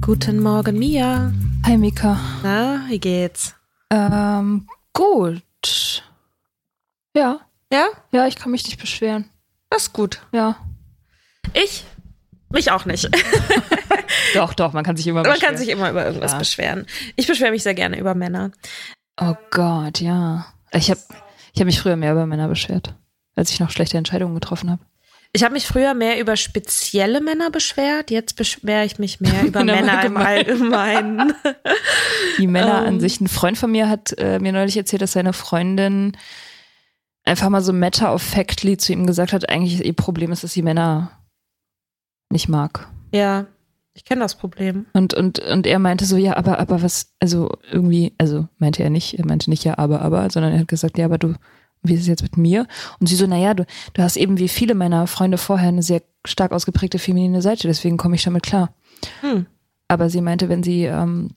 Guten Morgen, Mia. Hi Mika. Na, wie geht's? Ähm, gut. Ja, Ja, ja, ich kann mich nicht beschweren. das ist gut. Ja. Ich? Mich auch nicht. Doch, doch, man kann sich immer Man kann sich immer über irgendwas Ja. beschweren. Ich beschwere mich sehr gerne über Männer. Oh Gott, ja. Ich habe ich hab mich früher mehr über Männer beschwert, als ich noch schlechte Entscheidungen getroffen habe. Ich habe mich früher mehr über spezielle Männer beschwert. Jetzt beschwere ich mich mehr über Männer im Allgemeinen. Die Männer Ähm. an sich. Ein Freund von mir hat äh, mir neulich erzählt, dass seine Freundin einfach mal so Matter of Factly zu ihm gesagt hat, eigentlich ihr Problem ist, dass sie Männer nicht mag. ja, ich kenne das Problem. Und, und, und er meinte so, ja, aber, aber was, also irgendwie, also meinte er nicht, er meinte nicht ja, aber, aber, sondern er hat gesagt, ja, aber du, wie ist es jetzt mit mir? Und sie so, naja, du, du hast eben wie viele meiner Freunde vorher eine sehr stark ausgeprägte feminine Seite, deswegen komme ich damit klar. Hm. Aber sie meinte, wenn sie, ähm,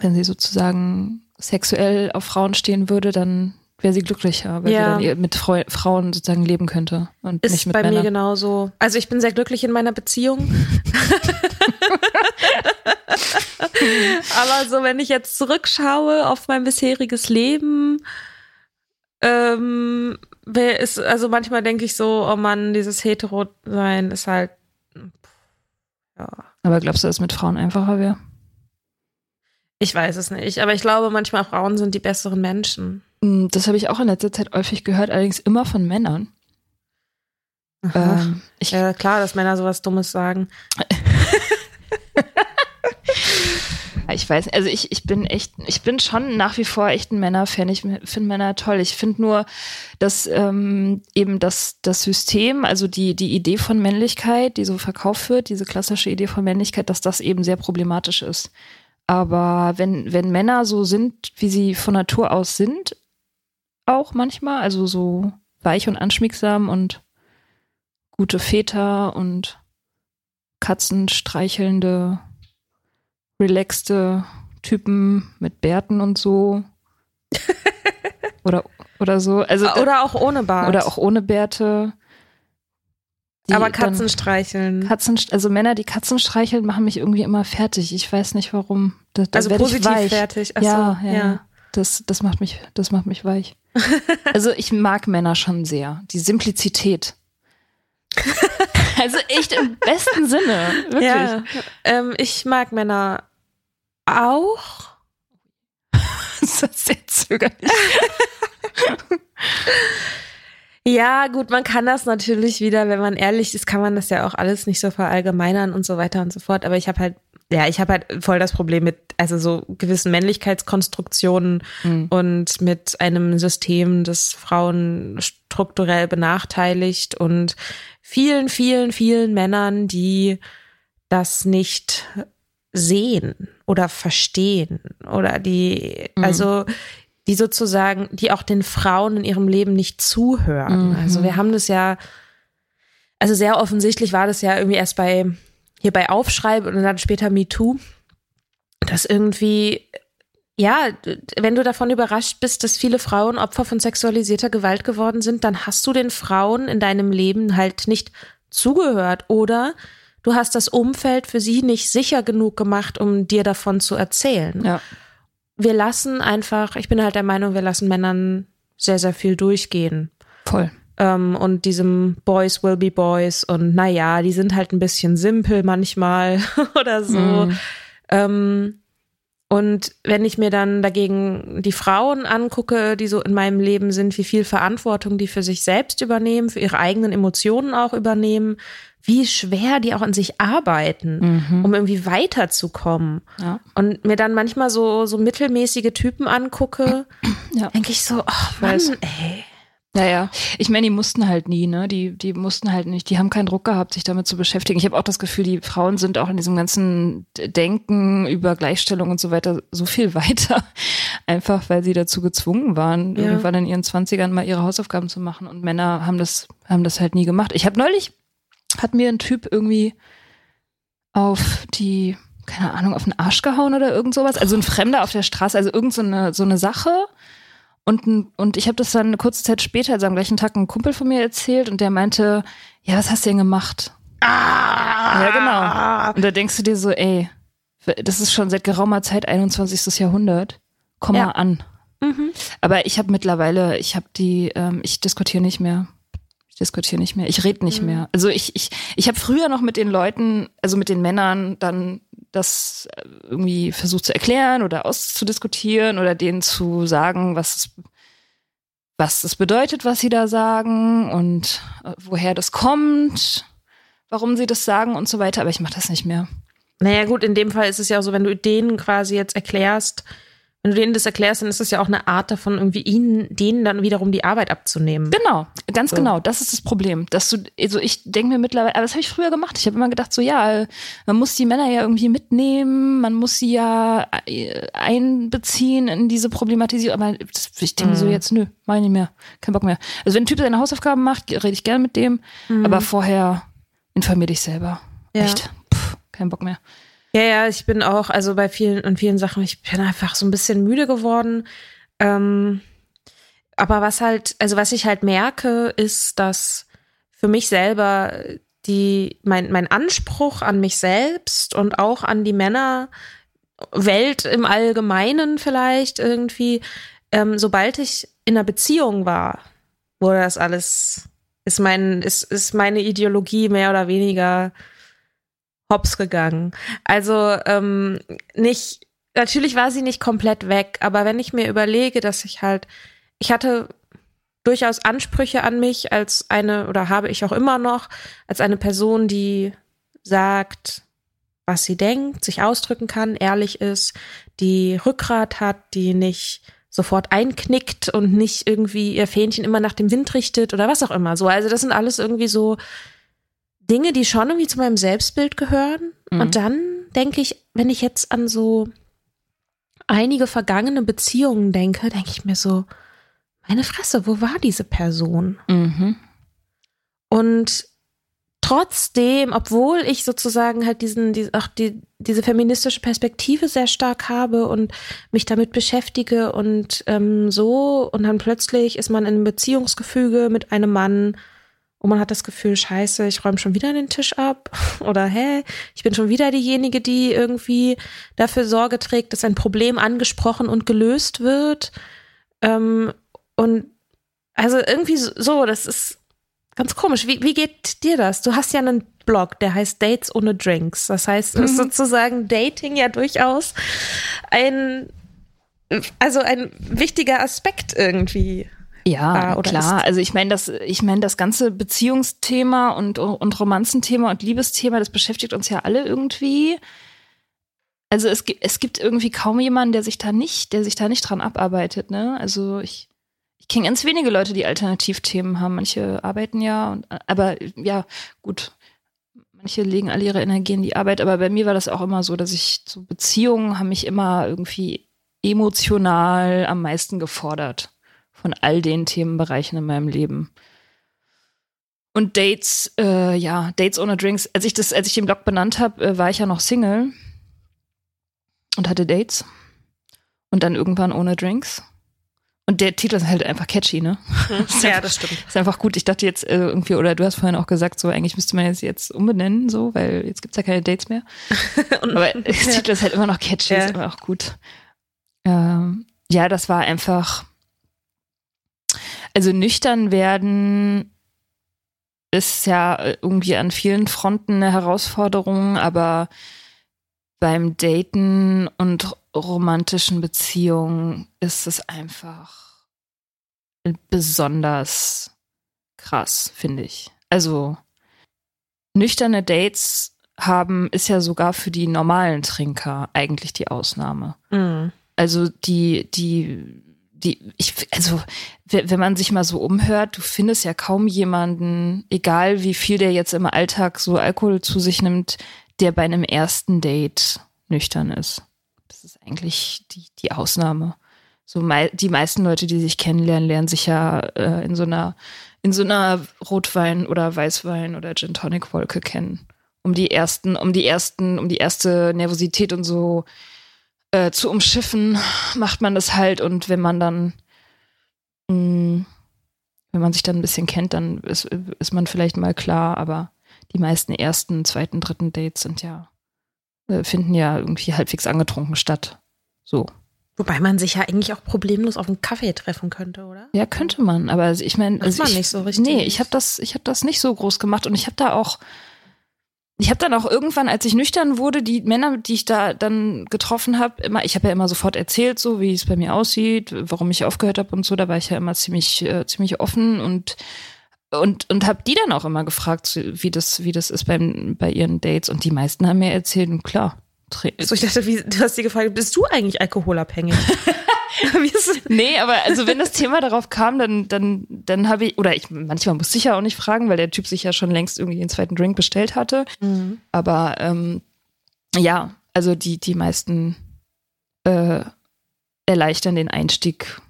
wenn sie sozusagen sexuell auf Frauen stehen würde, dann wäre sie glücklicher, weil Ja. sie dann mit Freu Frauen sozusagen leben könnte und Ist nicht mit bei mir Männern. genauso. Also ich bin sehr glücklich in meiner Beziehung. Aber so, wenn ich jetzt zurückschaue auf mein bisheriges Leben, ähm, ist, also manchmal denke ich so, oh Mann, dieses Hetero-Sein ist halt, ja, Aber glaubst du, dass es mit Frauen einfacher wäre? ich weiß es nicht. Aber ich glaube, manchmal Frauen sind die besseren Menschen. Mm, Das habe ich auch in letzter Zeit häufig gehört, allerdings immer von Männern. Ähm, ich, ja, klar, dass Männer sowas Dummes sagen. ich weiß nicht, also ich, ich bin echt, ich bin schon nach wie vor echt ein Männerfan. Ich finde Männer toll. Ich finde nur, dass ähm, eben das, das System, also die, die Idee von Männlichkeit, die so verkauft wird, diese klassische Idee von Männlichkeit, dass das eben sehr problematisch ist. Aber wenn, wenn Männer so sind, wie sie von Natur aus sind, auch manchmal, also so weich und anschmiegsam und gute Väter und Katzen streichelnde, relaxte Typen mit Bärten und so. oder, oder so. Also, Oder auch ohne Bart. oder auch ohne Bärte. Aber Katzen streicheln. Katzen, also Männer, die Katzen streicheln, machen mich irgendwie immer fertig. Ich weiß nicht warum. Da, da also positiv fertig. Ach so, ja, ja, ja. Das, das macht mich, das macht mich weich. also ich mag Männer schon sehr. Die Simplizität. also echt im besten Sinne. Wirklich. Ja, ähm, ich mag Männer auch. Das ist sehr zögerlich. Ja, gut, man kann das natürlich wieder, wenn man ehrlich ist, kann man das ja auch alles nicht so verallgemeinern und so weiter und so fort. Aber ich habe halt, ja, ich habe halt voll das Problem mit, also so gewissen Männlichkeitskonstruktionen Mhm. und mit einem System, das Frauen strukturell benachteiligt und vielen, vielen, vielen Männern, die das nicht sehen oder verstehen oder die, Mhm. also die sozusagen, die auch den Frauen in ihrem Leben nicht zuhören. Mhm. Also wir haben das ja, also sehr offensichtlich war das ja irgendwie erst bei, hier bei Aufschreib und dann später MeToo, dass irgendwie, ja, wenn du davon überrascht bist, dass viele Frauen Opfer von sexualisierter Gewalt geworden sind, dann hast du den Frauen in deinem Leben halt nicht zugehört oder du hast das Umfeld für sie nicht sicher genug gemacht, um dir davon zu erzählen Ja. wir lassen einfach, ich bin halt der Meinung, wir lassen Männern sehr, sehr viel durchgehen. Voll. Ähm, und diesem Boys will be Boys und naja, die sind halt ein bisschen simpel manchmal oder so. Mhm. Ähm, und wenn ich mir dann dagegen die Frauen angucke, die so in meinem Leben sind, wie viel Verantwortung die für sich selbst übernehmen, für ihre eigenen Emotionen auch übernehmen, wie schwer die auch an sich arbeiten, Mhm. um irgendwie weiterzukommen. Ja. Und mir dann manchmal so, so mittelmäßige Typen angucke, Ja. denke ich so, ach Mann, weiß. ey. Naja, ich meine, die mussten halt nie, ne? Die, die mussten halt nicht, die haben keinen Druck gehabt, sich damit zu beschäftigen. Ich habe auch das Gefühl, die Frauen sind auch in diesem ganzen Denken über Gleichstellung und so weiter so viel weiter. Einfach weil sie dazu gezwungen waren, Ja. irgendwann in ihren Zwanzigern mal ihre Hausaufgaben zu machen. Und Männer haben das, haben das halt nie gemacht. Ich habe neulich, hat mir ein Typ irgendwie auf die, keine Ahnung, auf den Arsch gehauen oder irgend sowas. Also ein Fremder auf der Straße, also irgend so eine, so eine Sache. Und, und ich habe das dann eine kurze Zeit später, also am gleichen Tag, einem Kumpel von mir erzählt und der meinte, ja, was hast du denn gemacht? Ah, Ja, genau. Und da denkst du dir so, ey, das ist schon seit geraumer Zeit 21. Jahrhundert. Komm Ja. mal an. Mhm. Aber ich habe mittlerweile, ich habe die, ähm, ich diskutiere nicht mehr. Ich diskutiere nicht mehr. Ich rede nicht Mhm. mehr. Also ich, ich, ich habe früher noch mit den Leuten, also mit den Männern, dann das äh, irgendwie versucht zu erklären oder auszudiskutieren oder denen zu sagen, was es, was es bedeutet, was sie da sagen und äh, woher das kommt, warum sie das sagen und so weiter. Aber ich mache das nicht mehr. Naja, gut, in dem Fall ist es ja auch so, wenn du denen quasi jetzt erklärst, wenn du denen das erklärst, dann ist es ja auch eine Art davon, irgendwie ihnen, denen dann wiederum die Arbeit abzunehmen. Genau, ganz So. genau. Das ist das Problem. Dass du, also ich denke mir mittlerweile, aber das habe ich früher gemacht. Ich habe immer gedacht, so ja, man muss die Männer ja irgendwie mitnehmen, man muss sie ja äh, einbeziehen in diese Problematisierung. Aber das, ich denke mir so Mhm. jetzt, nö, mach ich nicht mehr. Kein Bock mehr. Also wenn ein Typ seine Hausaufgaben macht, rede ich gerne mit dem, aber vorher informier dich selber. Ja. Echt. Puh, kein Bock mehr. Ja, ja, ich bin auch, also bei vielen und vielen Sachen, ich bin einfach so ein bisschen müde geworden. Ähm, aber was halt, also was ich halt merke, ist, dass für mich selber die, mein, mein Anspruch an mich selbst und auch an die Männerwelt im Allgemeinen vielleicht irgendwie, ähm, sobald ich in einer Beziehung war, wurde das alles, ist mein, ist, ist meine Ideologie mehr oder weniger hops gegangen. Also ähm, nicht, natürlich war sie nicht komplett weg, aber wenn ich mir überlege, dass ich halt, ich hatte durchaus Ansprüche an mich als eine, oder habe ich auch immer noch, als eine Person, die sagt, was sie denkt, sich ausdrücken kann, ehrlich ist, die Rückgrat hat, die nicht sofort einknickt und nicht irgendwie ihr Fähnchen immer nach dem Wind richtet oder was auch immer. So, also das sind alles irgendwie so Dinge, die schon irgendwie zu meinem Selbstbild gehören. Mhm. Und dann denke ich, wenn ich jetzt an so einige vergangene Beziehungen denke, denke ich mir so, meine Fresse, wo war diese Person? Mhm. Und trotzdem, obwohl ich sozusagen halt diesen, die, auch die, diese feministische Perspektive sehr stark habe und mich damit beschäftige und ähm, so, und dann plötzlich ist man in einem Beziehungsgefüge mit einem Mann und man hat das Gefühl, scheiße, ich räume schon wieder den Tisch ab oder hä, ich bin schon wieder diejenige, die irgendwie dafür Sorge trägt, dass ein Problem angesprochen und gelöst wird. Ähm, und also irgendwie so, das ist ganz komisch. Wie, wie geht dir das? Du hast ja einen Blog, der heißt Dates ohne Drinks. Das heißt, ist mhm. sozusagen Dating ja durchaus ein, also ein wichtiger Aspekt irgendwie. Ja, klar. Also ich meine, das, ich meine, das ganze Beziehungsthema und, und Romanzenthema und Liebesthema, das beschäftigt uns ja alle irgendwie. Also es gibt, es gibt irgendwie kaum jemanden, der sich da nicht, der sich da nicht dran abarbeitet, ne? Also ich, ich kenne ganz wenige Leute, die Alternativthemen haben. Manche arbeiten ja, und, aber ja, gut. Manche legen alle ihre Energie in die Arbeit, aber bei mir war das auch immer so, dass ich so Beziehungen haben mich immer irgendwie emotional am meisten gefordert von all den Themenbereichen in meinem Leben. Und Dates, äh, ja, Dates ohne Drinks. Als ich das, als ich den Blog benannt habe, äh, war ich ja noch Single und hatte Dates. Und dann irgendwann ohne Drinks. Und der Titel ist halt einfach catchy, ne? ja, das stimmt. Ist einfach gut. Ich dachte jetzt äh, irgendwie, oder du hast vorhin auch gesagt, so eigentlich müsste man jetzt jetzt umbenennen, so, weil jetzt gibt's ja keine Dates mehr. Aber der ja. Titel ist halt immer noch catchy, ja. ist immer auch gut. Ähm, ja, das war einfach. Also nüchtern werden ist ja irgendwie an vielen Fronten eine Herausforderung, aber beim Daten und romantischen Beziehungen ist es einfach besonders krass, finde ich. Also nüchterne Dates haben ist ja sogar für die normalen Trinker eigentlich die Ausnahme. Mhm. Also die die die ich also wenn man sich mal so umhört, du findest ja kaum jemanden, egal wie viel der jetzt im Alltag so Alkohol zu sich nimmt, der bei einem ersten Date nüchtern ist. Das ist eigentlich die, die Ausnahme. So mei die meisten Leute, die sich kennenlernen, lernen sich ja äh, in so einer in so einer Rotwein oder Weißwein oder Gin Tonic Wolke kennen, um die ersten, um die ersten, um die erste Nervosität und so äh, zu umschiffen, macht man das halt und wenn man dann mh, mm, wenn man sich dann ein bisschen kennt, dann ist, ist man vielleicht mal klar, aber die meisten ersten, zweiten, dritten Dates sind ja äh, finden ja irgendwie halbwegs angetrunken statt. So. Wobei man sich ja eigentlich auch problemlos auf einen Kaffee treffen könnte, oder? Ja, könnte man. Aber ich meine, also ich, nicht so richtig. Nee, ich habe das, ich habe das nicht so groß gemacht und ich habe da auch, ich habe dann auch irgendwann, als ich nüchtern wurde, die Männer, die ich da dann getroffen habe, immer, ich habe ja immer sofort erzählt, so wie es bei mir aussieht, warum ich aufgehört habe und so. Da war ich ja immer ziemlich, äh, ziemlich offen und und, und habe die dann auch immer gefragt, wie das, wie das ist beim, bei ihren Dates. Und die meisten haben mir erzählt, klar. So, ich dachte, wie, du hast sie gefragt, bist du eigentlich alkoholabhängig? nee, aber also wenn das Thema darauf kam, dann, dann, dann habe ich, oder ich, manchmal musste ich ja auch nicht fragen, weil der Typ sich ja schon längst irgendwie den zweiten Drink bestellt hatte. Mhm. Aber ähm, ja, also die, die meisten äh, erleichtern den Einstieg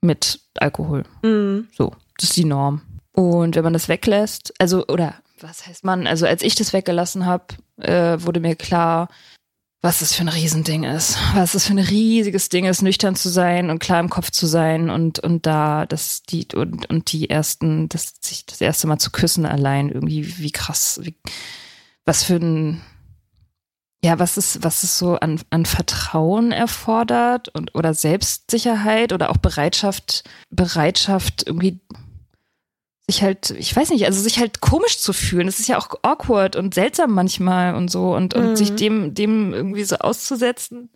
mit Alkohol. Mhm. So, das ist die Norm. Und wenn man das weglässt, also, oder was heißt man, also als ich das weggelassen habe, äh, wurde mir klar, was das für ein Riesending ist. Was das für ein riesiges Ding ist, nüchtern zu sein und klar im Kopf zu sein und, und da, das, die, und, und die ersten, das, sich das erste Mal zu küssen allein, irgendwie, wie krass, wie, was für ein, ja, was ist, was ist so an, an Vertrauen erfordert und, oder Selbstsicherheit oder auch Bereitschaft, Bereitschaft irgendwie sich halt, ich weiß nicht, also sich halt komisch zu fühlen. Das ist ja auch awkward und seltsam manchmal und so und, und mhm. sich dem, dem irgendwie so auszusetzen.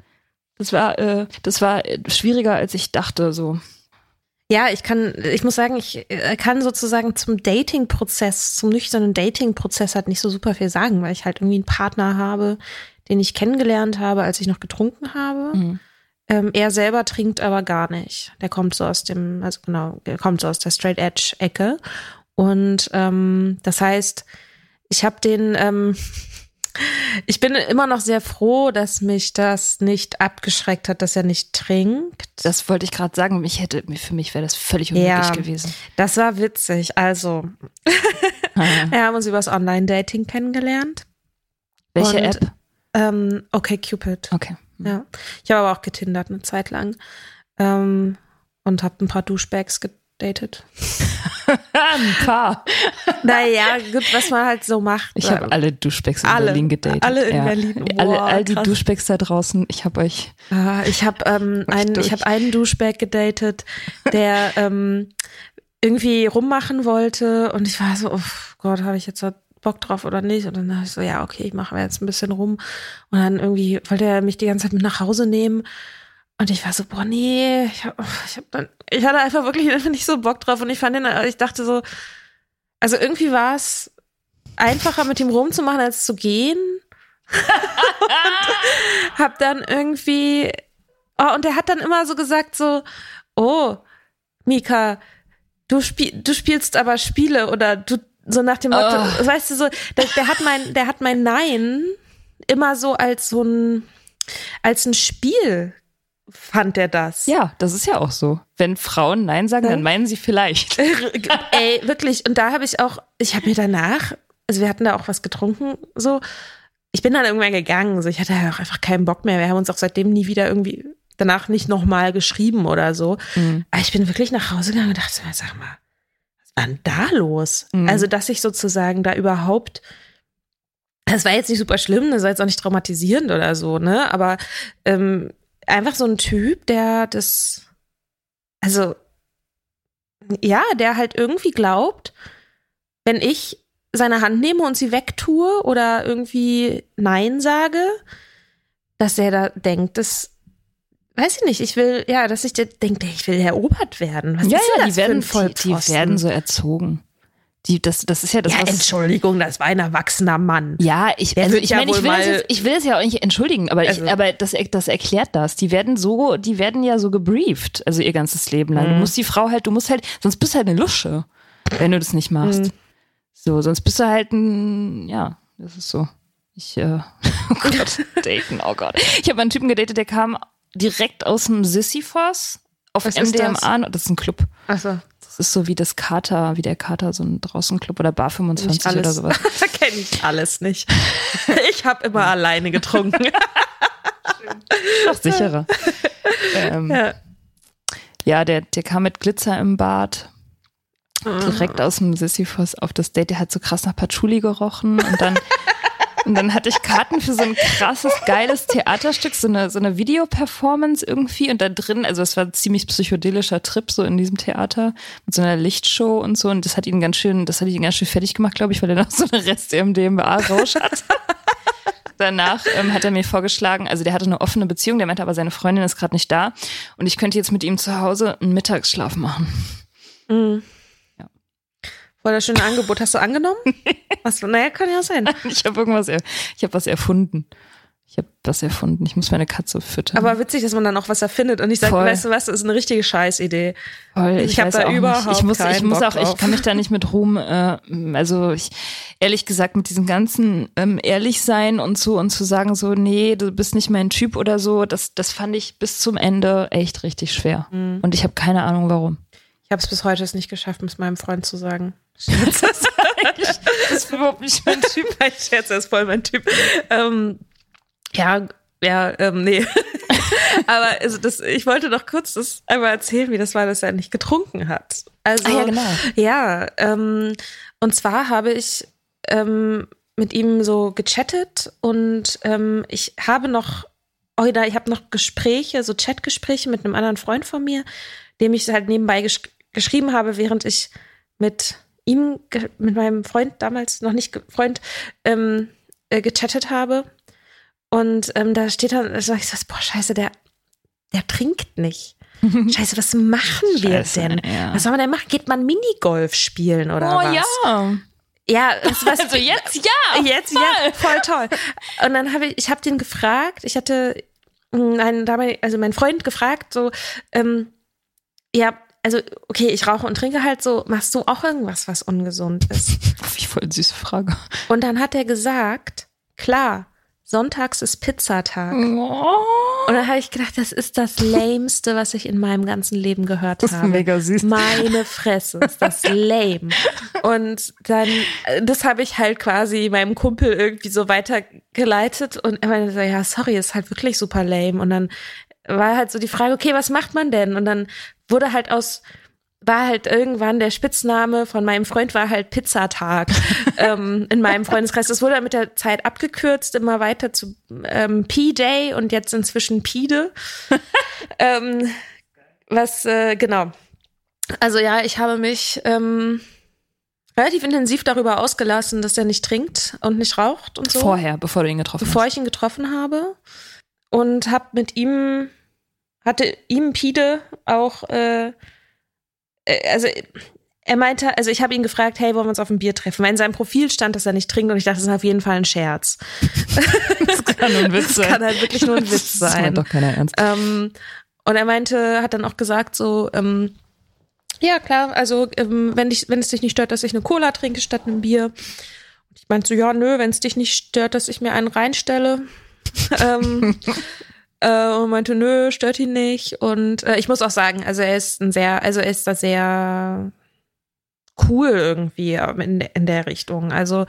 Das war, äh, das war schwieriger, als ich dachte, so. Ja, ich kann, ich muss sagen, ich äh, kann sozusagen zum Dating-Prozess, zum nüchternen Dating-Prozess halt nicht so super viel sagen, weil ich halt irgendwie einen Partner habe, den ich kennengelernt habe, als ich noch getrunken habe. Mhm. Ähm, er selber trinkt aber gar nicht. Der kommt so aus dem, also genau, der kommt so aus der Straight Edge Ecke. Und ähm, das heißt, ich habe den, ähm, ich bin immer noch sehr froh, dass mich das nicht abgeschreckt hat, dass er nicht trinkt. Das wollte ich gerade sagen. Mich hätte, für mich wäre das völlig unmöglich ja, gewesen. Das war witzig. Also, ah, ja. wir haben uns übers Online-Dating kennengelernt. Welche Und, App? Ähm, okay, Cupid. Okay. Ja. Ich habe aber auch getindert eine Zeit lang. Ähm, und habe ein paar Duschbags gedatet. Ein paar. Naja, gut, was man halt so macht. Ich habe alle Duschbecks in Alle. Berlin gedatet. Alle in Berlin. alle, Boah, all die krass. Duschbecks da draußen, ich habe euch. Ah, ich habe ähm, einen, durch. ich habe einen Duschbag gedatet, der ähm, irgendwie rummachen wollte und ich war so, oh Gott, habe ich jetzt da Bock drauf oder nicht? Und dann dachte ich so, ja, okay, ich mache jetzt ein bisschen rum. Und dann irgendwie wollte er mich die ganze Zeit mit nach Hause nehmen. Und ich war so, boah, nee, ich, hab, ich, hab dann, ich hatte einfach wirklich nicht so Bock drauf. Und ich fand den, ich dachte so, also irgendwie war es einfacher mit ihm rumzumachen, als zu gehen. und hab dann irgendwie, oh, und er hat dann immer so gesagt so, oh, Mika, du, spiel, du spielst aber Spiele oder du, so nach dem Motto, Oh. weißt du so, der, der hat mein, der hat mein Nein immer so als so ein, als ein Spiel fand er das. Ja, das ist ja auch so. Wenn Frauen Nein sagen, Ja. dann meinen sie vielleicht. Ey, wirklich. Und da habe ich auch, ich habe mir danach, also wir hatten da auch was getrunken, so. Ich bin dann irgendwann gegangen, so ich hatte ja auch einfach keinen Bock mehr. Wir haben uns auch seitdem nie wieder irgendwie danach nicht nochmal geschrieben oder so. Mhm. Aber ich bin wirklich nach Hause gegangen und dachte mir, sag mal, denn da los? Mhm. Also, dass ich sozusagen da überhaupt, das war jetzt nicht super schlimm, das war jetzt auch nicht traumatisierend oder so, ne? Aber ähm, einfach so ein Typ, der das, also, ja, der halt irgendwie glaubt, wenn ich seine Hand nehme und sie wegtue oder irgendwie Nein sage, dass er da denkt, das weiß ich nicht, ich will, ja, dass ich denke, ich will erobert werden. Was ja, ja, das die werden, ein die, die werden so erzogen. Die, das, das ist ja das, ja, was. Entschuldigung, das war ein erwachsener Mann. Ja, ich, also ich ja meine, ich will, jetzt, ich will es ja auch nicht entschuldigen, aber, Also- ich, aber das, das erklärt das. Die werden so, die werden ja so gebrieft, also ihr ganzes Leben lang. Du Mhm. musst die Frau halt, du musst halt, sonst bist du halt eine Lusche, wenn du das nicht machst. Mhm. So, sonst bist du halt ein, ja, das ist so. Ich, äh, oh Gott, daten, oh Gott. Ich habe einen Typen gedatet, der kam direkt aus dem Sisyphos auf Was MDMA. Das? ist ein Club. Achso, Das ist so wie das Kater, wie der Kater, so ein Draußenclub oder Bar nicht 25 alles. oder sowas. da kenne ich alles nicht. Ich habe immer alleine getrunken. Noch sicherer. ähm, ja. Ja, der, der kam mit Glitzer im Bart. Direkt aus dem Sisyphus auf das Date. Der hat so krass nach Patchouli gerochen. Und dann, und dann hatte ich Karten für so ein krasses, geiles Theaterstück, so eine, so eine Videoperformance irgendwie. Und da drin, also es war ein ziemlich psychedelischer Trip so in diesem Theater mit so einer Lichtshow und so. Und das hat ihn ganz schön, das hat ihn ganz schön fertig gemacht, glaube ich, weil er noch so eine Rest-MDMA-Rausch hat. Danach ähm, hat er mir vorgeschlagen, also der hatte eine offene Beziehung, der meinte aber, seine Freundin ist gerade nicht da und ich könnte jetzt mit ihm zu Hause einen Mittagsschlaf machen. Mhm. Voll das schöne Angebot. Hast du angenommen? Was, naja, kann ja sein. Ich habe irgendwas, er, ich habe was erfunden. Ich habe was erfunden. Ich muss meine Katze füttern. Aber witzig, dass man dann auch was erfindet und ich sage, weißt du was, das ist eine richtige Scheißidee. Voll, ich hab weiß da überhaupt nicht. Ich muss, ich muss Bock auch, ich drauf. kann mich da nicht mit Ruhm, äh, also ich, ehrlich gesagt, mit diesem ganzen ähm, ehrlich sein und so und zu sagen so, nee, du bist nicht mein Typ oder so, das, das fand ich bis zum Ende echt richtig schwer. Mhm. Und ich habe keine Ahnung warum. Ich habe es bis heute nicht geschafft, es meinem Freund zu sagen. Scherz, das Das ist überhaupt nicht mein Typ. Mein Scherz, er ist voll mein Typ. Ähm, ja, ja, ähm, nee. Aber also das, ich wollte noch kurz das einmal erzählen, wie das war, dass er nicht getrunken hat. Also, Ah ja, genau. Ja, ähm, und zwar habe ich ähm, mit ihm so gechattet und ähm, ich habe noch, oder ich habe noch Gespräche, so Chatgespräche mit einem anderen Freund von mir, dem ich halt nebenbei gesch geschrieben habe, während ich mit ihm, mit meinem Freund damals noch nicht Freund, ähm, äh, gechattet habe. Und ähm, da steht dann, da sag ich so, boah, scheiße, der, der trinkt nicht. Scheiße, was machen wir Scheiße, denn? ja. Was soll man denn machen? Geht man Minigolf spielen oder Oh was? ja. Ja, was, was, Also jetzt ja. Jetzt, ja, voll toll. Und dann habe ich, ich habe den gefragt, ich hatte mh, einen damals, also meinen Freund gefragt, so, ähm, ja, also, okay, ich rauche und trinke halt so, machst du auch irgendwas, was ungesund ist? Wie voll süße Frage. Und dann hat er gesagt, klar, sonntags ist Pizzatag. Oh. Und dann habe ich gedacht, das ist das Lämste, was ich in meinem ganzen Leben gehört Das ist habe. mega süß. Meine Fresse, ist das lame. Und dann, äh, das habe ich halt quasi meinem Kumpel irgendwie so weitergeleitet und er meinte so, ja, sorry, ist halt wirklich super lame. Und dann war halt so die Frage, okay, was macht man denn? Und dann wurde halt aus war halt irgendwann der Spitzname von meinem Freund war halt Pizzatag ähm, in meinem Freundeskreis. Das wurde mit der Zeit abgekürzt, immer weiter zu ähm, P-Day und jetzt inzwischen Pide. ähm, was, äh, genau. Also ja, ich habe mich ähm, relativ intensiv darüber ausgelassen, dass er nicht trinkt und nicht raucht und so. Vorher, bevor du ihn getroffen bevor hast. ich ihn getroffen habe. Und habe mit ihm, hatte ihm Pide auch, äh, äh, also er meinte, also ich habe ihn gefragt, hey, wollen wir uns auf ein Bier treffen? Weil in seinem Profil stand, dass er nicht trinkt und ich dachte, das ist auf jeden Fall ein Scherz. Das kann nur ein Witz Das kann halt wirklich nur ein Witz Das sein. meint doch keiner ernst. Ähm, und er meinte, hat dann auch gesagt, so, ähm, ja klar, also ähm, wenn, dich, wenn es dich nicht stört, dass ich eine Cola trinke statt einem Bier. Und ich meinte so, ja, nö, wenn es dich nicht stört, dass ich mir einen reinstelle. ähm, äh, und meinte, nö, stört ihn nicht. Und äh, ich muss auch sagen, also er ist ein sehr, also er ist da sehr cool irgendwie in, in der Richtung. Also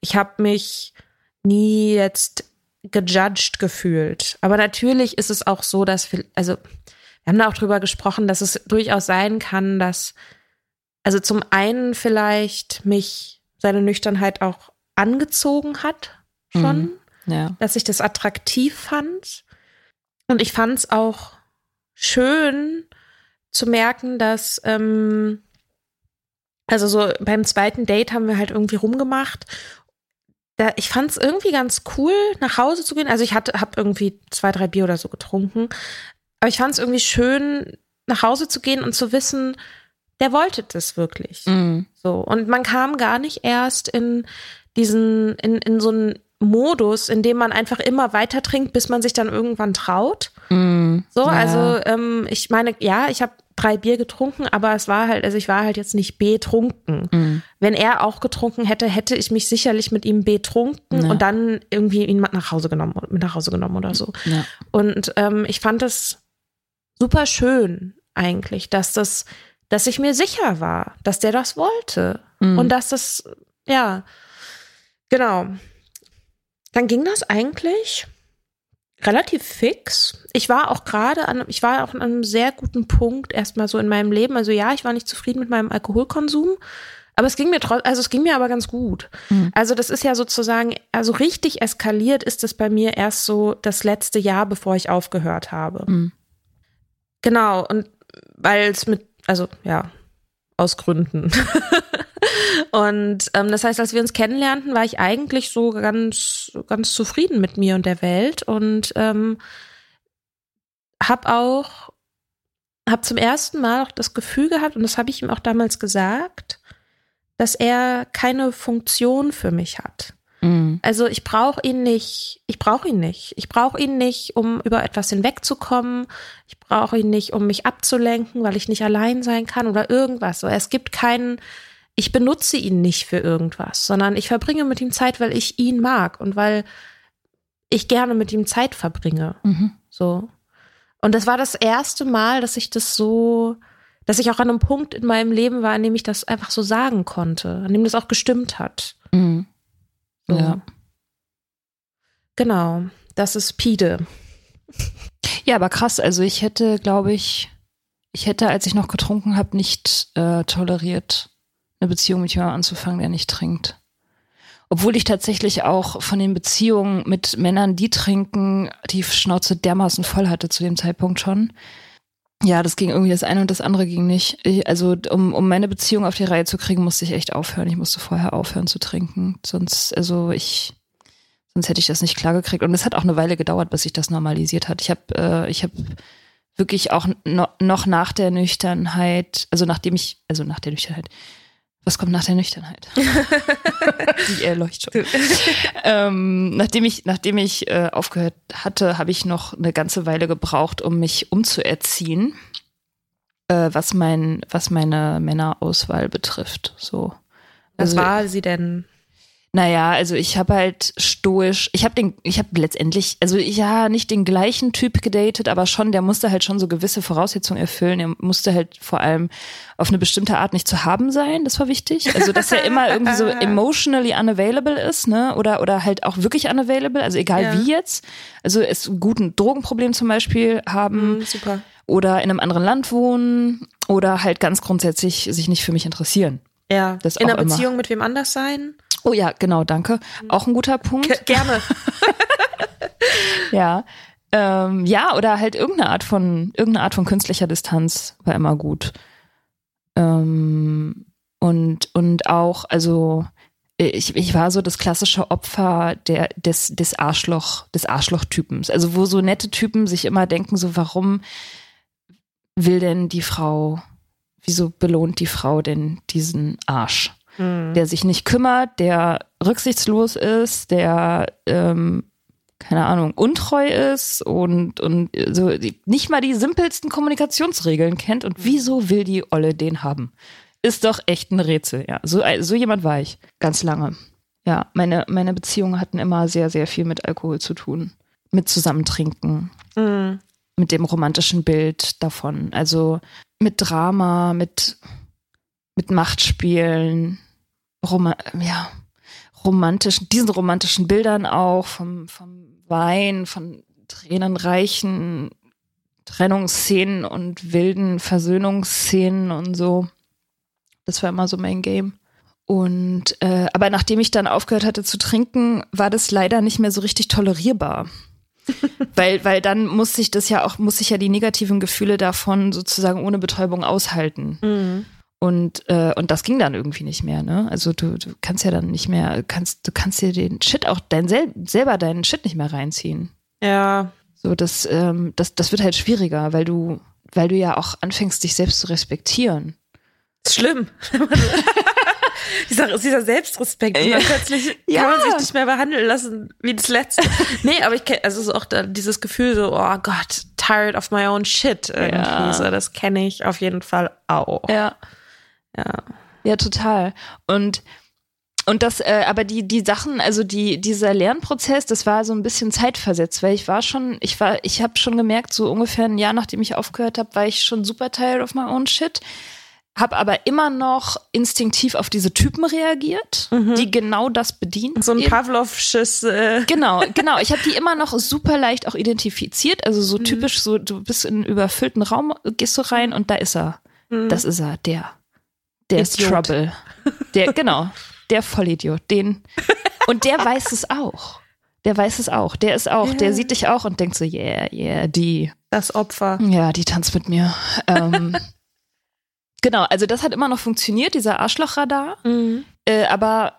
ich habe mich nie jetzt gejudged gefühlt. Aber natürlich ist es auch so, dass wir, also wir haben da auch drüber gesprochen, dass es durchaus sein kann, dass also zum einen vielleicht mich seine Nüchternheit auch angezogen hat schon, Mhm. Ja. dass ich das attraktiv fand. Und ich fand es auch schön zu merken, dass ähm, also so beim zweiten Date haben wir halt irgendwie rumgemacht. Da, ich fand es irgendwie ganz cool, nach Hause zu gehen. Also ich hatte, habe irgendwie zwei, drei Bier oder so getrunken. Aber ich fand es irgendwie schön, nach Hause zu gehen und zu wissen, der wollte das wirklich. Mhm. So. Und man kam gar nicht erst in diesen, in, in so einen Modus, in dem man einfach immer weiter trinkt, bis man sich dann irgendwann traut. Mhm. So, Ja. also ähm, ich meine, ja, ich habe drei Bier getrunken, aber es war halt, also ich war halt jetzt nicht betrunken. Mhm. Wenn er auch getrunken hätte, hätte ich mich sicherlich mit ihm betrunken Ja. und dann irgendwie ihn nach Hause genommen, mit nach Hause genommen oder so. Ja. Und ähm, ich fand es super schön eigentlich, dass das, dass ich mir sicher war, dass der das wollte Mhm. und dass das, ja, genau. Dann ging das eigentlich relativ fix. Ich war auch gerade an, ich war auch an einem sehr guten Punkt erstmal so in meinem Leben. Also ja, ich war nicht zufrieden mit meinem Alkoholkonsum. Aber es ging mir trotzdem, also es ging mir aber ganz gut. Mhm. Also das ist ja sozusagen, also richtig eskaliert ist es bei mir erst so das letzte Jahr, bevor ich aufgehört habe. Mhm. Genau, und weil es mit, also ja, aus Gründen. und ähm, das heißt, als wir uns kennenlernten, war ich eigentlich so ganz, ganz zufrieden mit mir und der Welt und ähm, habe auch, habe zum ersten Mal auch das Gefühl gehabt, und das habe ich ihm auch damals gesagt, dass er keine Funktion für mich hat. Mhm. Also ich brauche ihn nicht, ich brauche ihn nicht. Ich brauche ihn nicht, um über etwas hinwegzukommen. Ich brauche ihn nicht, um mich abzulenken, weil ich nicht allein sein kann oder irgendwas. So, es gibt keinen, ich benutze ihn nicht für irgendwas, sondern ich verbringe mit ihm Zeit, weil ich ihn mag und weil ich gerne mit ihm Zeit verbringe. Mhm. So. Und das war das erste Mal, dass ich das so, dass ich auch an einem Punkt in meinem Leben war, an dem ich das einfach so sagen konnte, an dem das auch gestimmt hat. Mhm. So. Ja. Genau, das ist Pide. Ja, aber krass. Also ich hätte, glaube ich, ich hätte, als ich noch getrunken habe, nicht äh, toleriert, eine Beziehung mit jemandem anzufangen, der nicht trinkt. Obwohl ich tatsächlich auch von den Beziehungen mit Männern, die trinken, die Schnauze dermaßen voll hatte zu dem Zeitpunkt schon. Ja, das ging irgendwie das eine und das andere ging nicht. Ich, also um, um meine Beziehung auf die Reihe zu kriegen, musste ich echt aufhören. Ich musste vorher aufhören zu trinken. Sonst, also ich, sonst hätte ich das nicht klar gekriegt. Und es hat auch eine Weile gedauert, bis sich das normalisiert hat. Ich habe, äh, ich wirklich auch no, noch nach der Nüchternheit, also nachdem ich, also nach der Nüchternheit, was kommt nach der Nüchternheit? Die Erleuchtung. ähm, nachdem ich, nachdem ich äh, aufgehört hatte, habe ich noch eine ganze Weile gebraucht, um mich umzuerziehen, äh, was mein, was meine Männerauswahl betrifft. So. Was Also- war sie denn? Naja, also ich habe halt stoisch, ich habe den, ich habe letztendlich, also ja, nicht den gleichen Typ gedatet, aber schon, der musste halt schon so gewisse Voraussetzungen erfüllen. Er musste halt vor allem auf eine bestimmte Art nicht zu haben sein, das war wichtig. Also, dass er immer irgendwie so emotionally unavailable ist, ne? Oder, oder halt auch wirklich unavailable, also egal Ja. wie jetzt. Also es gut ein Drogenproblem zum Beispiel haben Hm, super. oder in einem anderen Land wohnen Oder halt ganz grundsätzlich sich nicht für mich interessieren. Ja. Das In einer immer. Beziehung mit wem anders sein? Oh ja, genau, danke. Auch ein guter Punkt. Ge- Gerne. Ja. Ähm, ja, oder halt irgendeine Art von, irgendeine Art von künstlicher Distanz war immer gut. Ähm, und, und auch, also ich, ich war so das klassische Opfer der, des, des Arschloch, des Arschlochtypens. Also wo so nette Typen sich immer denken, so warum will denn die Frau, wieso belohnt die Frau denn diesen Arsch? Hm. der sich nicht kümmert, der rücksichtslos ist, der ähm, keine Ahnung, untreu ist und, und so nicht mal die simpelsten Kommunikationsregeln kennt. Und wieso will die Olle den haben? Ist doch echt ein Rätsel, ja. So, so jemand war ich ganz lange. Ja, meine, meine Beziehungen hatten immer sehr, sehr viel mit Alkohol zu tun. Mit Zusammentrinken, Hm. mit dem romantischen Bild davon. Also mit Drama, mit, mit Machtspielen, Roma ja, romantischen, diesen romantischen Bildern auch vom, vom Wein, von tränenreichen Trennungsszenen und wilden Versöhnungsszenen und so. Das war immer so mein Game. Und äh, aber nachdem ich dann aufgehört hatte zu trinken, war das leider nicht mehr so richtig tolerierbar. weil, weil dann muss ich das ja auch, muss ich ja die negativen Gefühle davon sozusagen ohne Betäubung aushalten. Hm. Und, äh, und das ging dann irgendwie nicht mehr, ne? Also du, du kannst ja dann nicht mehr, kannst, du kannst dir den Shit auch dein sel selber deinen Shit nicht mehr reinziehen. Ja. So, das, ähm, das, das wird halt schwieriger, weil du, weil du ja auch anfängst, dich selbst zu respektieren. Ist schlimm. dieser, dieser Selbstrespekt. Und dann plötzlich Ja. kann man sich nicht mehr behandeln lassen wie das Letzte. nee, aber ich kenne, also es ist auch da dieses Gefühl so, oh Gott, tired of my own shit irgendwie. Ja. So, das kenne ich auf jeden Fall auch. Ja. Ja. Ja, total. Und und das, äh, aber die die Sachen, also die dieser Lernprozess, das war so ein bisschen zeitversetzt, weil ich war schon, ich war, ich habe schon gemerkt, so ungefähr ein Jahr nachdem ich aufgehört habe, war ich schon super tired of my own shit. Hab aber immer noch instinktiv auf diese Typen reagiert, die genau das bedienen. So ein. Pavlovsches, äh, Genau, genau. Ich habe die immer noch super leicht auch identifiziert. Also so typisch, so du bist in einen überfüllten Raum, gehst du rein und da ist er. Das ist er, der. Der ist Idiot. Trouble. Der, genau, der Vollidiot. Den. Und der weiß es auch. Der weiß es auch. Der ist auch, der sieht dich auch und denkt so, yeah, yeah, die. das Opfer. Ja, die tanzt mit mir. Ähm, genau, also das hat immer noch funktioniert, dieser Arschlochradar. Mhm. Äh, aber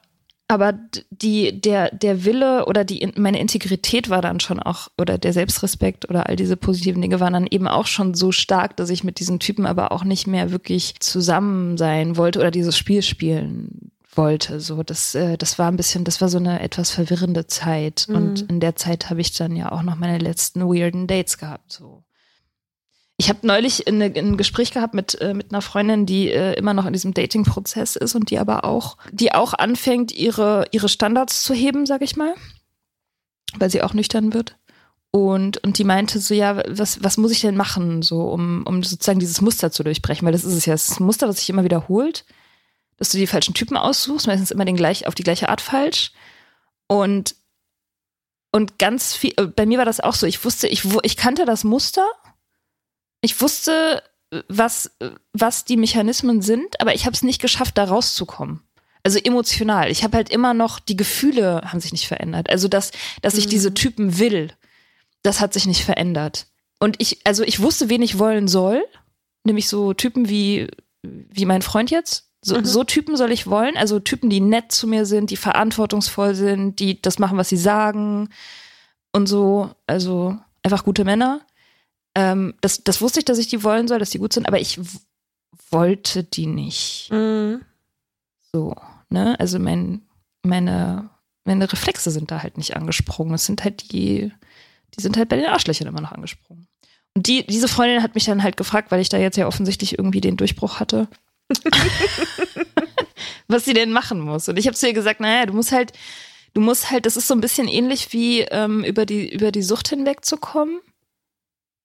aber die, der, der Wille oder die, in- meine Integrität war dann schon auch, oder der Selbstrespekt oder all diese positiven Dinge waren dann eben auch schon so stark, dass ich mit diesen Typen aber auch nicht mehr wirklich zusammen sein wollte oder dieses Spiel spielen wollte. So, das, äh, das war ein bisschen, das war so eine etwas verwirrende Zeit. Und in der Zeit habe ich dann ja auch noch meine letzten weirden Dates gehabt. So. Ich habe neulich in, in ein Gespräch gehabt mit, äh, mit einer Freundin, die äh, immer noch in diesem Dating-Prozess ist und die aber auch, die auch anfängt, ihre, ihre Standards zu heben, sag ich mal, weil sie auch nüchtern wird. Und, und die meinte so, ja, was, was muss ich denn machen, so, um, um sozusagen dieses Muster zu durchbrechen? Weil das ist es ja, das Muster, was sich immer wiederholt, dass du die falschen Typen aussuchst, meistens immer den gleich, auf die gleiche Art falsch. Und, und ganz viel, bei mir war das auch so, ich wusste, ich, ich kannte das Muster, ich wusste, was, was die Mechanismen sind, aber ich habe es nicht geschafft, da rauszukommen. Also emotional. Ich habe halt immer noch, die Gefühle haben sich nicht verändert. Also, dass, dass ich diese Typen will, das hat sich nicht verändert. Und ich, also ich wusste, wen ich wollen soll, nämlich so Typen wie, wie mein Freund jetzt. So, so Typen soll ich wollen, also Typen, die nett zu mir sind, die verantwortungsvoll sind, die das machen, was sie sagen und so. Also einfach gute Männer. Ähm, das, das wusste ich, dass ich die wollen soll, dass die gut sind, aber ich wollte die nicht. Mhm. So, ne? Also mein, meine, meine Reflexe sind da halt nicht angesprungen. Es sind halt die, die sind halt bei den Arschlöchern immer noch angesprungen. Und die, diese Freundin hat mich dann halt gefragt, weil ich da jetzt ja offensichtlich irgendwie den Durchbruch hatte, was sie denn machen muss. Und ich habe zu ihr gesagt, naja, du musst halt, du musst halt, das ist so ein bisschen ähnlich wie ähm, über die, über die Sucht hinwegzukommen.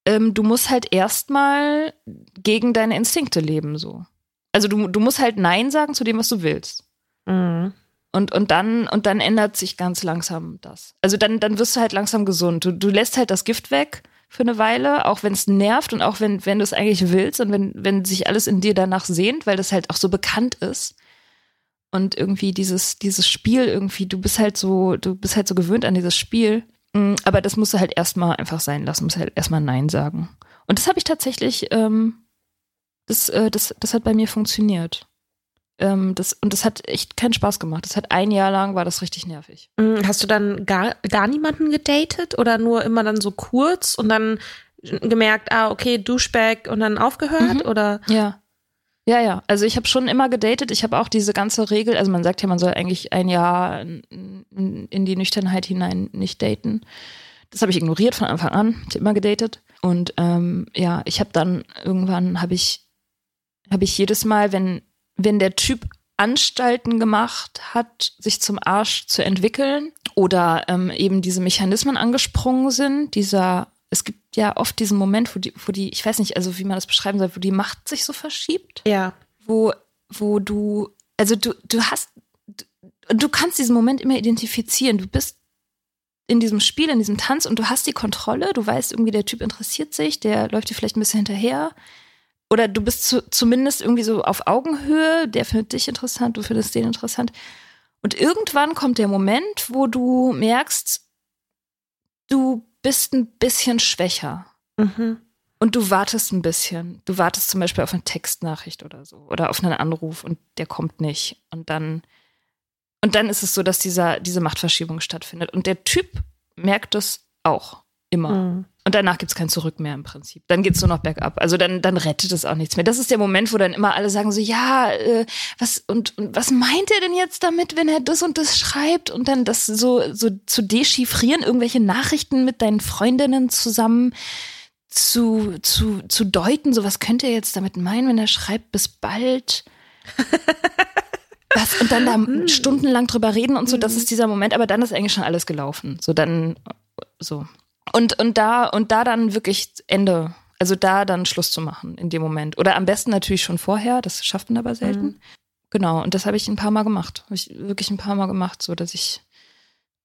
Ähm, du musst halt erstmal gegen deine Instinkte leben, so. Also du, du musst halt Nein sagen zu dem, was du willst. Mhm. Und, und dann, und dann ändert sich ganz langsam das. Also dann, dann wirst du halt langsam gesund. Du, du lässt halt das Gift weg für eine Weile, auch wenn es nervt und auch wenn, wenn du es eigentlich willst und wenn, wenn sich alles in dir danach sehnt, weil das halt auch so bekannt ist. Und irgendwie dieses, dieses Spiel irgendwie, du bist halt so, du bist halt so gewöhnt an dieses Spiel. Mm, aber das musst du halt erstmal einfach sein lassen, musst halt erstmal Nein sagen. Und das habe ich tatsächlich, ähm, das, äh, das, das hat bei mir funktioniert. Ähm, das, und das hat echt keinen Spaß gemacht. Das hat ein Jahr lang, war das richtig nervig. Mm, hast du dann gar, gar niemanden gedatet oder nur immer dann so kurz und dann gemerkt, ah, okay, Duschbag und dann aufgehört? Mhm. Oder? Ja. Ja, ja. Also ich habe schon immer gedatet. Ich habe auch diese ganze Regel, also man sagt ja, man soll eigentlich ein Jahr in, die Nüchternheit hinein nicht daten. Das habe ich ignoriert von Anfang an. Ich habe immer gedatet. Und ähm, ja, ich habe dann irgendwann habe ich habe ich jedes Mal, wenn wenn der Typ Anstalten gemacht hat, sich zum Arsch zu entwickeln oder ähm, eben diese Mechanismen angesprungen sind, dieser, es gibt ja oft diesen Moment, wo die, wo die, ich weiß nicht, also wie man das beschreiben soll, wo die Macht sich so verschiebt. Ja. Wo, wo du, also du, du hast, du, du kannst diesen Moment immer identifizieren. Du bist in diesem Spiel, in diesem Tanz und du hast die Kontrolle, du weißt irgendwie, der Typ interessiert sich, der läuft dir vielleicht ein bisschen hinterher oder du bist zu, zumindest irgendwie so auf Augenhöhe, der findet dich interessant, du findest den interessant. Und irgendwann kommt der Moment, wo du merkst, du bist ein bisschen schwächer. Mhm. Und du wartest ein bisschen. Du wartest zum Beispiel auf eine Textnachricht oder so oder auf einen Anruf und der kommt nicht. Und dann, und dann ist es so, dass dieser, diese Machtverschiebung stattfindet. Und der Typ merkt das auch immer. Mhm. Und danach gibt es kein Zurück mehr im Prinzip. Dann geht's nur noch bergab. Also dann, dann rettet es auch nichts mehr. Das ist der Moment, wo dann immer alle sagen so, ja, äh, was und, und was meint er denn jetzt damit, wenn er das und das schreibt und dann das so so zu dechiffrieren, irgendwelche Nachrichten mit deinen Freundinnen zusammen zu zu zu deuten. So was könnte er jetzt damit meinen, wenn er schreibt bis bald. Was, und dann da stundenlang drüber reden und so, das ist dieser Moment, aber dann ist eigentlich schon alles gelaufen. So dann so. Und, und da, und da dann wirklich Ende. Also da dann Schluss zu machen in dem Moment. Oder am besten natürlich schon vorher, das schafft man aber selten. Mhm. Genau, und das habe ich ein paar Mal gemacht. Habe ich wirklich ein paar Mal gemacht, so dass ich,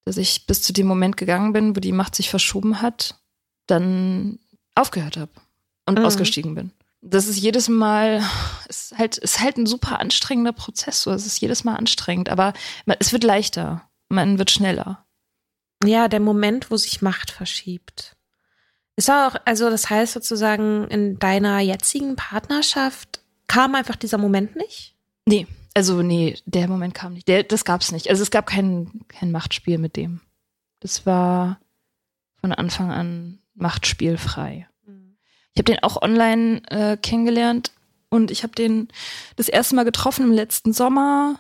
dass ich bis zu dem Moment gegangen bin, wo die Macht sich verschoben hat, dann aufgehört habe und Mhm. ausgestiegen bin. Das ist jedes Mal, ist halt, ist halt ein super anstrengender Prozess. So, es ist jedes Mal anstrengend, aber es wird leichter, man wird schneller. Ja, der Moment, wo sich Macht verschiebt. Ist auch, also das heißt sozusagen, in deiner jetzigen Partnerschaft kam einfach dieser Moment nicht? Nee, also nee, der Moment kam nicht. Der, das gab's nicht. Also es gab kein, kein Machtspiel mit dem. Das war von Anfang an machtspielfrei. Ich habe den auch online äh, kennengelernt und ich habe den das erste Mal getroffen im letzten Sommer.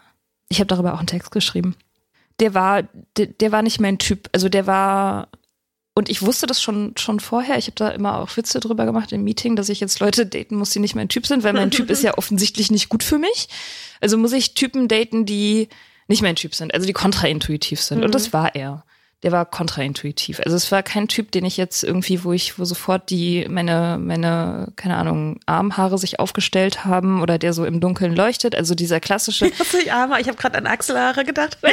Ich habe darüber auch einen Text geschrieben. Der war, der, der war nicht mein Typ. Also der war und ich wusste das schon schon vorher. Ich habe da immer auch Witze drüber gemacht im Meeting, dass ich jetzt Leute daten muss, die nicht mein Typ sind, weil mein Typ ist ja offensichtlich nicht gut für mich. Also muss ich Typen daten, die nicht mein Typ sind, also die kontraintuitiv sind. Und das war er. Der war kontraintuitiv. Also es war kein Typ, den ich jetzt irgendwie, wo ich, wo sofort die, meine, meine, keine Ahnung, Armhaare sich aufgestellt haben oder der so im Dunkeln leuchtet. Also dieser klassische. Ist armer. Ich habe gerade an Achselhaare gedacht.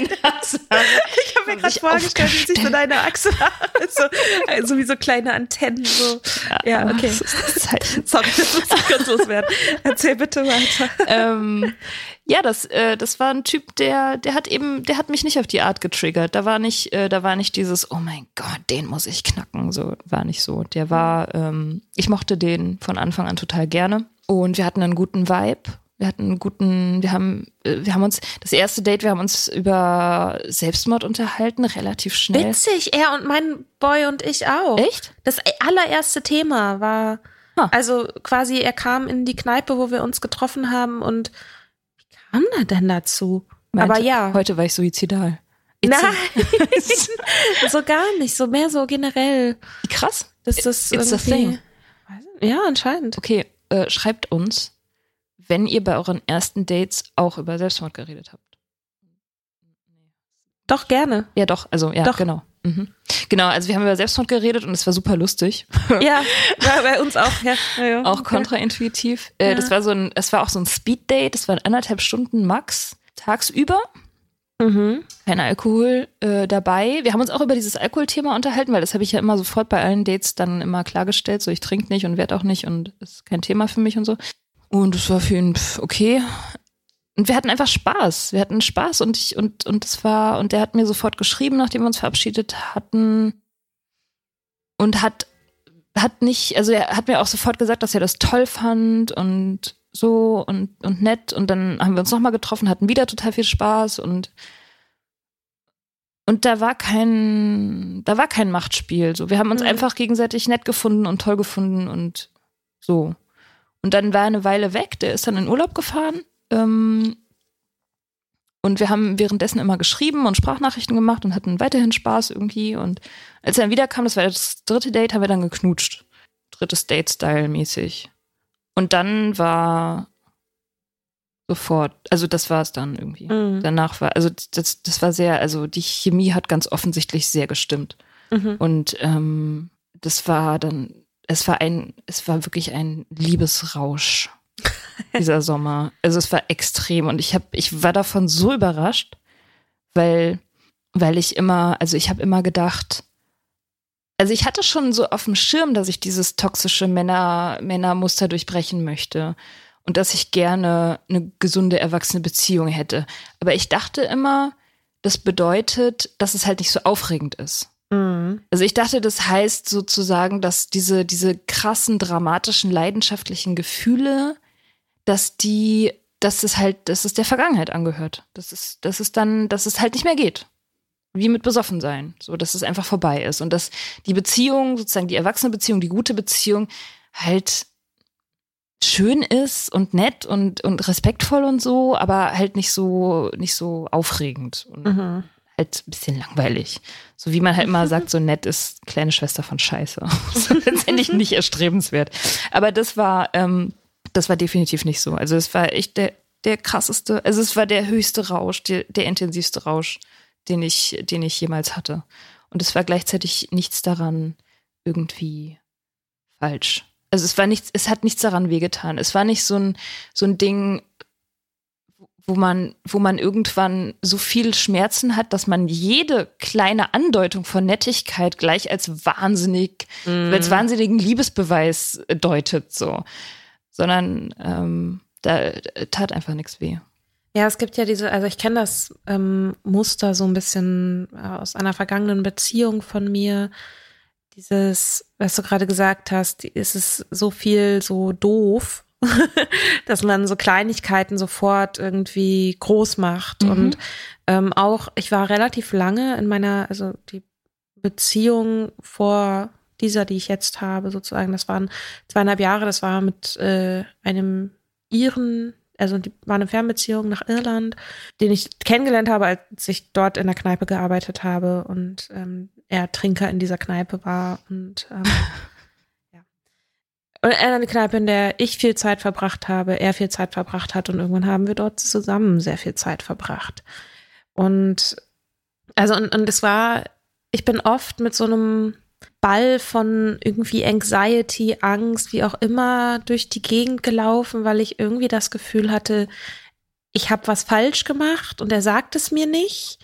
Ich habe mir gerade vorgestellt, wie sich so deine Achselhaare, so, also wie so kleine Antennen, so. Ja, okay. Das. Sorry, das muss ich kurz loswerden. Erzähl bitte weiter. ähm, ja, das, äh, das war ein Typ, der, der hat eben, der hat mich nicht auf die Art getriggert. Da war nicht, äh, da war nicht dieses, oh mein Gott, den muss ich knacken. So war nicht so. Der war, ähm, ich mochte den von Anfang an total gerne und wir hatten einen guten Vibe. Wir hatten einen guten, wir haben, äh, wir haben uns das erste Date, wir haben uns über Selbstmord unterhalten, relativ schnell. Witzig, er und mein Boy und ich auch. Echt? Das allererste Thema war, Ah. also quasi, er kam in die Kneipe, wo wir uns getroffen haben und kam er denn dazu? Meinte, Aber ja. Heute war ich suizidal. It's Nein, so gar nicht, so mehr so generell. Krass. Das ist It's a thing. Ja, anscheinend. Okay, äh, schreibt uns, wenn ihr bei euren ersten Dates auch über Selbstmord geredet habt. Doch, gerne. Ja, doch, also ja, Doch. genau. Mhm. Genau, also wir haben über Selbstmord geredet und es war super lustig. Ja, war bei uns auch. Ja. Ja, ja. auch kontraintuitiv. Äh, Ja. Das war so ein, es war auch so ein Speed-Date, das waren anderthalb Stunden max tagsüber. Mhm. Kein Alkohol äh, dabei. Wir haben uns auch über dieses Alkoholthema unterhalten, weil das habe ich ja immer sofort bei allen Dates dann immer klargestellt. So, ich trinke nicht und werde auch nicht und ist kein Thema für mich und so. Und es war für ihn okay. Und wir hatten einfach Spaß. Wir hatten Spaß und ich, und, und es war, und der hat mir sofort geschrieben, nachdem wir uns verabschiedet hatten. Und hat, hat nicht, also er hat mir auch sofort gesagt, dass er das toll fand und so und, und nett. Und dann haben wir uns nochmal getroffen, hatten wieder total viel Spaß und und da war kein, da war kein Machtspiel. So, wir haben uns mhm. einfach gegenseitig nett gefunden und toll gefunden und so. Und dann war er eine Weile weg. Der ist dann in Urlaub gefahren. Ähm, und wir haben währenddessen immer geschrieben und Sprachnachrichten gemacht und hatten weiterhin Spaß irgendwie. Und als er dann wiederkam, das war das dritte Date, haben wir dann geknutscht. Drittes Date-Style mäßig. Und dann war sofort, also das war es dann irgendwie. Mhm. Danach war, also das, das war sehr, also die Chemie hat ganz offensichtlich sehr gestimmt. Mhm. Und ähm, das war dann, es war ein, es war wirklich ein Liebesrausch dieser Sommer. Also es war extrem und ich habe, ich war davon so überrascht, weil, weil ich immer, also ich habe immer gedacht, also ich hatte schon so auf dem Schirm, dass ich dieses toxische Männer, Männermuster durchbrechen möchte und dass ich gerne eine gesunde, erwachsene Beziehung hätte. Aber ich dachte immer, das bedeutet, dass es halt nicht so aufregend ist. Mhm. Also ich dachte, das heißt sozusagen, dass diese, diese krassen, dramatischen, leidenschaftlichen Gefühle, dass die, dass es halt, dass es der Vergangenheit angehört. Dass es, dass es dann, dass es halt nicht mehr geht wie mit besoffen sein, so dass es einfach vorbei ist und dass die Beziehung, sozusagen die erwachsene Beziehung, die gute Beziehung halt schön ist und nett und und respektvoll und so, aber halt nicht so nicht so aufregend und mhm. halt ein bisschen langweilig. So wie man halt immer sagt, so nett ist kleine Schwester von Scheiße. ist letztendlich nicht erstrebenswert. Aber das war ähm, das war definitiv nicht so. Also es war echt der der krasseste, also es war der höchste Rausch, der, der intensivste Rausch den ich, den ich jemals hatte. Und es war gleichzeitig nichts daran irgendwie falsch. Also es war nichts, es hat nichts daran wehgetan. Es war nicht so ein, so ein Ding, wo man, wo man irgendwann so viel Schmerzen hat, dass man jede kleine Andeutung von Nettigkeit gleich als wahnsinnig, mm. als wahnsinnigen Liebesbeweis deutet, so. Sondern ähm, da tat einfach nichts weh. Ja, es gibt ja diese, also ich kenne das ähm, Muster so ein bisschen äh, aus einer vergangenen Beziehung von mir. Dieses, was du gerade gesagt hast, ist es so viel so doof, dass man so Kleinigkeiten sofort irgendwie groß macht. Mhm. Und ähm, auch, ich war relativ lange in meiner, also die Beziehung vor dieser, die ich jetzt habe, sozusagen, das waren zweieinhalb Jahre, das war mit äh, einem Iren also die war eine Fernbeziehung nach Irland, den ich kennengelernt habe, als ich dort in der Kneipe gearbeitet habe und ähm, er Trinker in dieser Kneipe war und ähm, ja. Und eine Kneipe, in der ich viel Zeit verbracht habe, er viel Zeit verbracht hat und irgendwann haben wir dort zusammen sehr viel Zeit verbracht. Und also und, und es war, ich bin oft mit so einem Ball von irgendwie Anxiety, Angst, wie auch immer, durch die Gegend gelaufen, weil ich irgendwie das Gefühl hatte, ich habe was falsch gemacht und er sagt es mir nicht.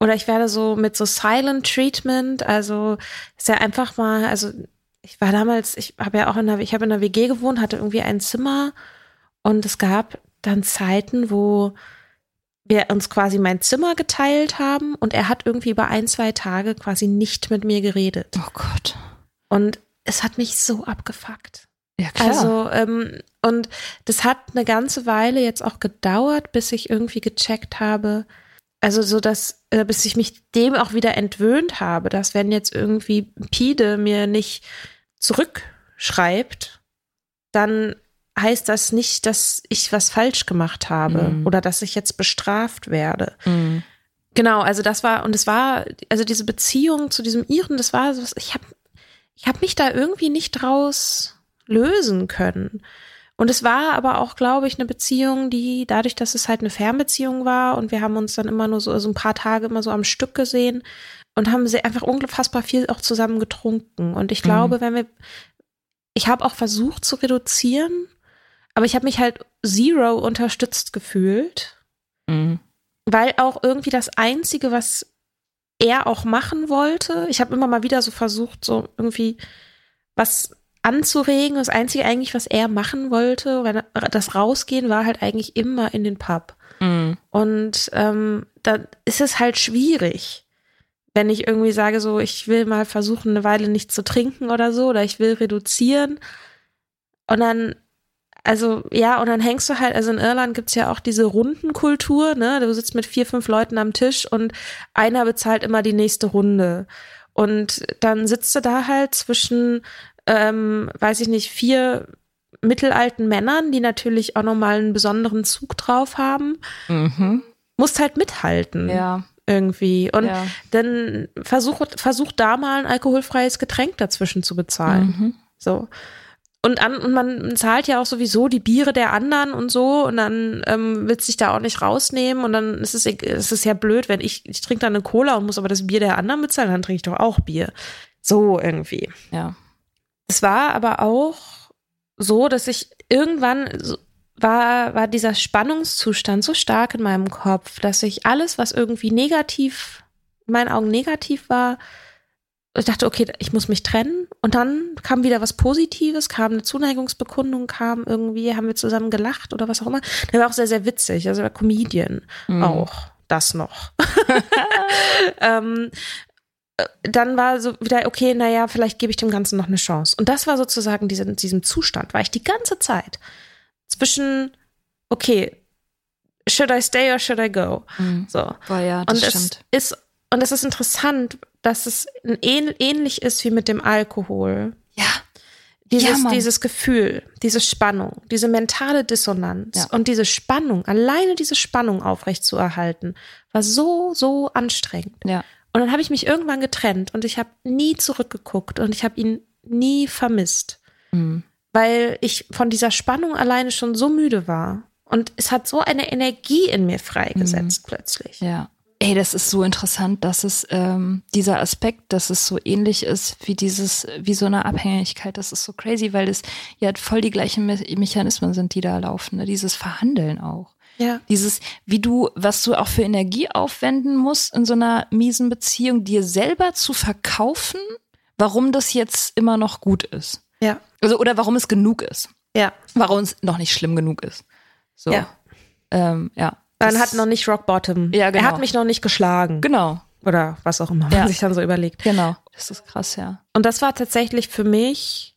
Oder ich werde so mit so Silent Treatment, also ist ja einfach mal, also ich war damals, ich habe ja auch in der, ich habe in der WG gewohnt, hatte irgendwie ein Zimmer und es gab dann Zeiten, wo wir uns quasi mein Zimmer geteilt haben und er hat irgendwie über ein, zwei Tage quasi nicht mit mir geredet. Oh Gott. Und es hat mich so abgefuckt. Ja, klar. Also, ähm, und das hat eine ganze Weile jetzt auch gedauert, bis ich irgendwie gecheckt habe, also so dass, äh, bis ich mich dem auch wieder entwöhnt habe, dass wenn jetzt irgendwie Pide mir nicht zurückschreibt, dann heißt das nicht, dass ich was falsch gemacht habe mm. oder dass ich jetzt bestraft werde. Mm. Genau, also das war, und es war, also diese Beziehung zu diesem Iren, das war so, ich habe ich hab mich da irgendwie nicht draus lösen können. Und es war aber auch, glaube ich, eine Beziehung, die dadurch, dass es halt eine Fernbeziehung war und wir haben uns dann immer nur so, so ein paar Tage immer so am Stück gesehen und haben sie einfach unfassbar viel auch zusammen getrunken. Und ich glaube, mhm. wenn wir, ich habe auch versucht zu reduzieren, aber ich habe mich halt zero unterstützt gefühlt. Mhm. weil auch irgendwie das Einzige, was er auch machen wollte, ich habe immer mal wieder so versucht, so irgendwie was anzuregen. Das Einzige eigentlich, was er machen wollte, wenn das Rausgehen war halt eigentlich immer in den Pub. Mhm. Und ähm, da ist es halt schwierig, wenn ich irgendwie sage, so, ich will mal versuchen, eine Weile nicht zu trinken oder so, oder ich will reduzieren. Und dann, also ja, und dann hängst du halt, also in Irland gibt's ja auch diese Rundenkultur, ne? Du sitzt mit vier, fünf Leuten am Tisch und einer bezahlt immer die nächste Runde. Und dann sitzt du da halt zwischen, ähm, weiß ich nicht, vier mittelalten Männern, die natürlich auch nochmal einen besonderen Zug drauf haben. Mhm. Musst halt mithalten. Ja. Irgendwie. Und Ja. dann versuch, versuch da mal ein alkoholfreies Getränk dazwischen zu bezahlen. Mhm. So. Und, an, und man zahlt ja auch sowieso die Biere der anderen und so und dann ähm, willst du dich da auch nicht rausnehmen und dann ist es, es ist ja blöd, wenn ich, ich trinke dann eine Cola und muss aber das Bier der anderen bezahlen, dann trinke ich doch auch Bier. So irgendwie. Ja. Es war aber auch so, dass ich irgendwann war, war dieser Spannungszustand so stark in meinem Kopf, dass ich alles, was irgendwie negativ, in meinen Augen negativ war, ich dachte, okay, ich muss mich trennen. Und dann kam wieder was Positives, kam eine Zuneigungsbekundung, kam irgendwie, haben wir zusammen gelacht oder was auch immer. Der war auch sehr, sehr witzig. Also er war Comedian Mhm. auch. Das noch. ähm, äh, dann war so wieder, okay, naja, vielleicht gebe ich dem Ganzen noch eine Chance. Und das war sozusagen diese, in diesem Zustand, war ich die ganze Zeit zwischen, okay, should I stay or should I go? Mhm. So. Boah, ja, das Und es stimmt. ist, und es ist interessant, dass es ähnlich ist wie mit dem Alkohol. Ja. Dieses, Ja, dieses Gefühl, diese Spannung, diese mentale Dissonanz Ja. und diese Spannung, alleine diese Spannung aufrechtzuerhalten, war so, so anstrengend. Ja. Und dann habe ich mich irgendwann getrennt und ich habe nie zurückgeguckt und ich habe ihn nie vermisst, Mhm. weil ich von dieser Spannung alleine schon so müde war. Und es hat so eine Energie in mir freigesetzt plötzlich. Ja. Ey, das ist so interessant, dass es ähm, dieser Aspekt, dass es so ähnlich ist wie dieses, wie so eine Abhängigkeit. Das ist so crazy, weil es ja voll die gleichen Me Mechanismen sind, die da laufen. Ne? Dieses Verhandeln auch. Ja. Dieses, wie du, was du auch für Energie aufwenden musst in so einer miesen Beziehung, dir selber zu verkaufen, warum das jetzt immer noch gut ist. Ja. Also, oder warum es genug ist. Ja. Warum es noch nicht schlimm genug ist. So. Ja. Ähm, ja. Man hat noch nicht Rock Bottom. Ja, genau. Er hat mich noch nicht geschlagen. Genau, Oder was auch immer man Ja. sich dann so überlegt. genau. Das ist krass, ja. Und das war tatsächlich für mich,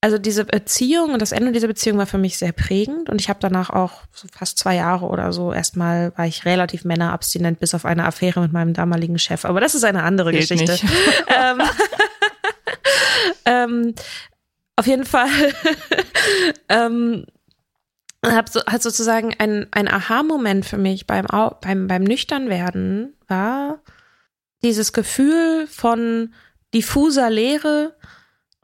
also diese Beziehung und das Ende dieser Beziehung war für mich sehr prägend. Und ich habe danach auch so fast zwei Jahre oder so erstmal war ich relativ männerabstinent bis auf eine Affäre mit meinem damaligen Chef. Aber das ist eine andere Zählt Geschichte. nicht. ähm, ähm, auf jeden Fall ähm, hab so, hat sozusagen ein, ein Aha-Moment für mich beim, beim, beim Nüchternwerden war dieses Gefühl von diffuser Leere,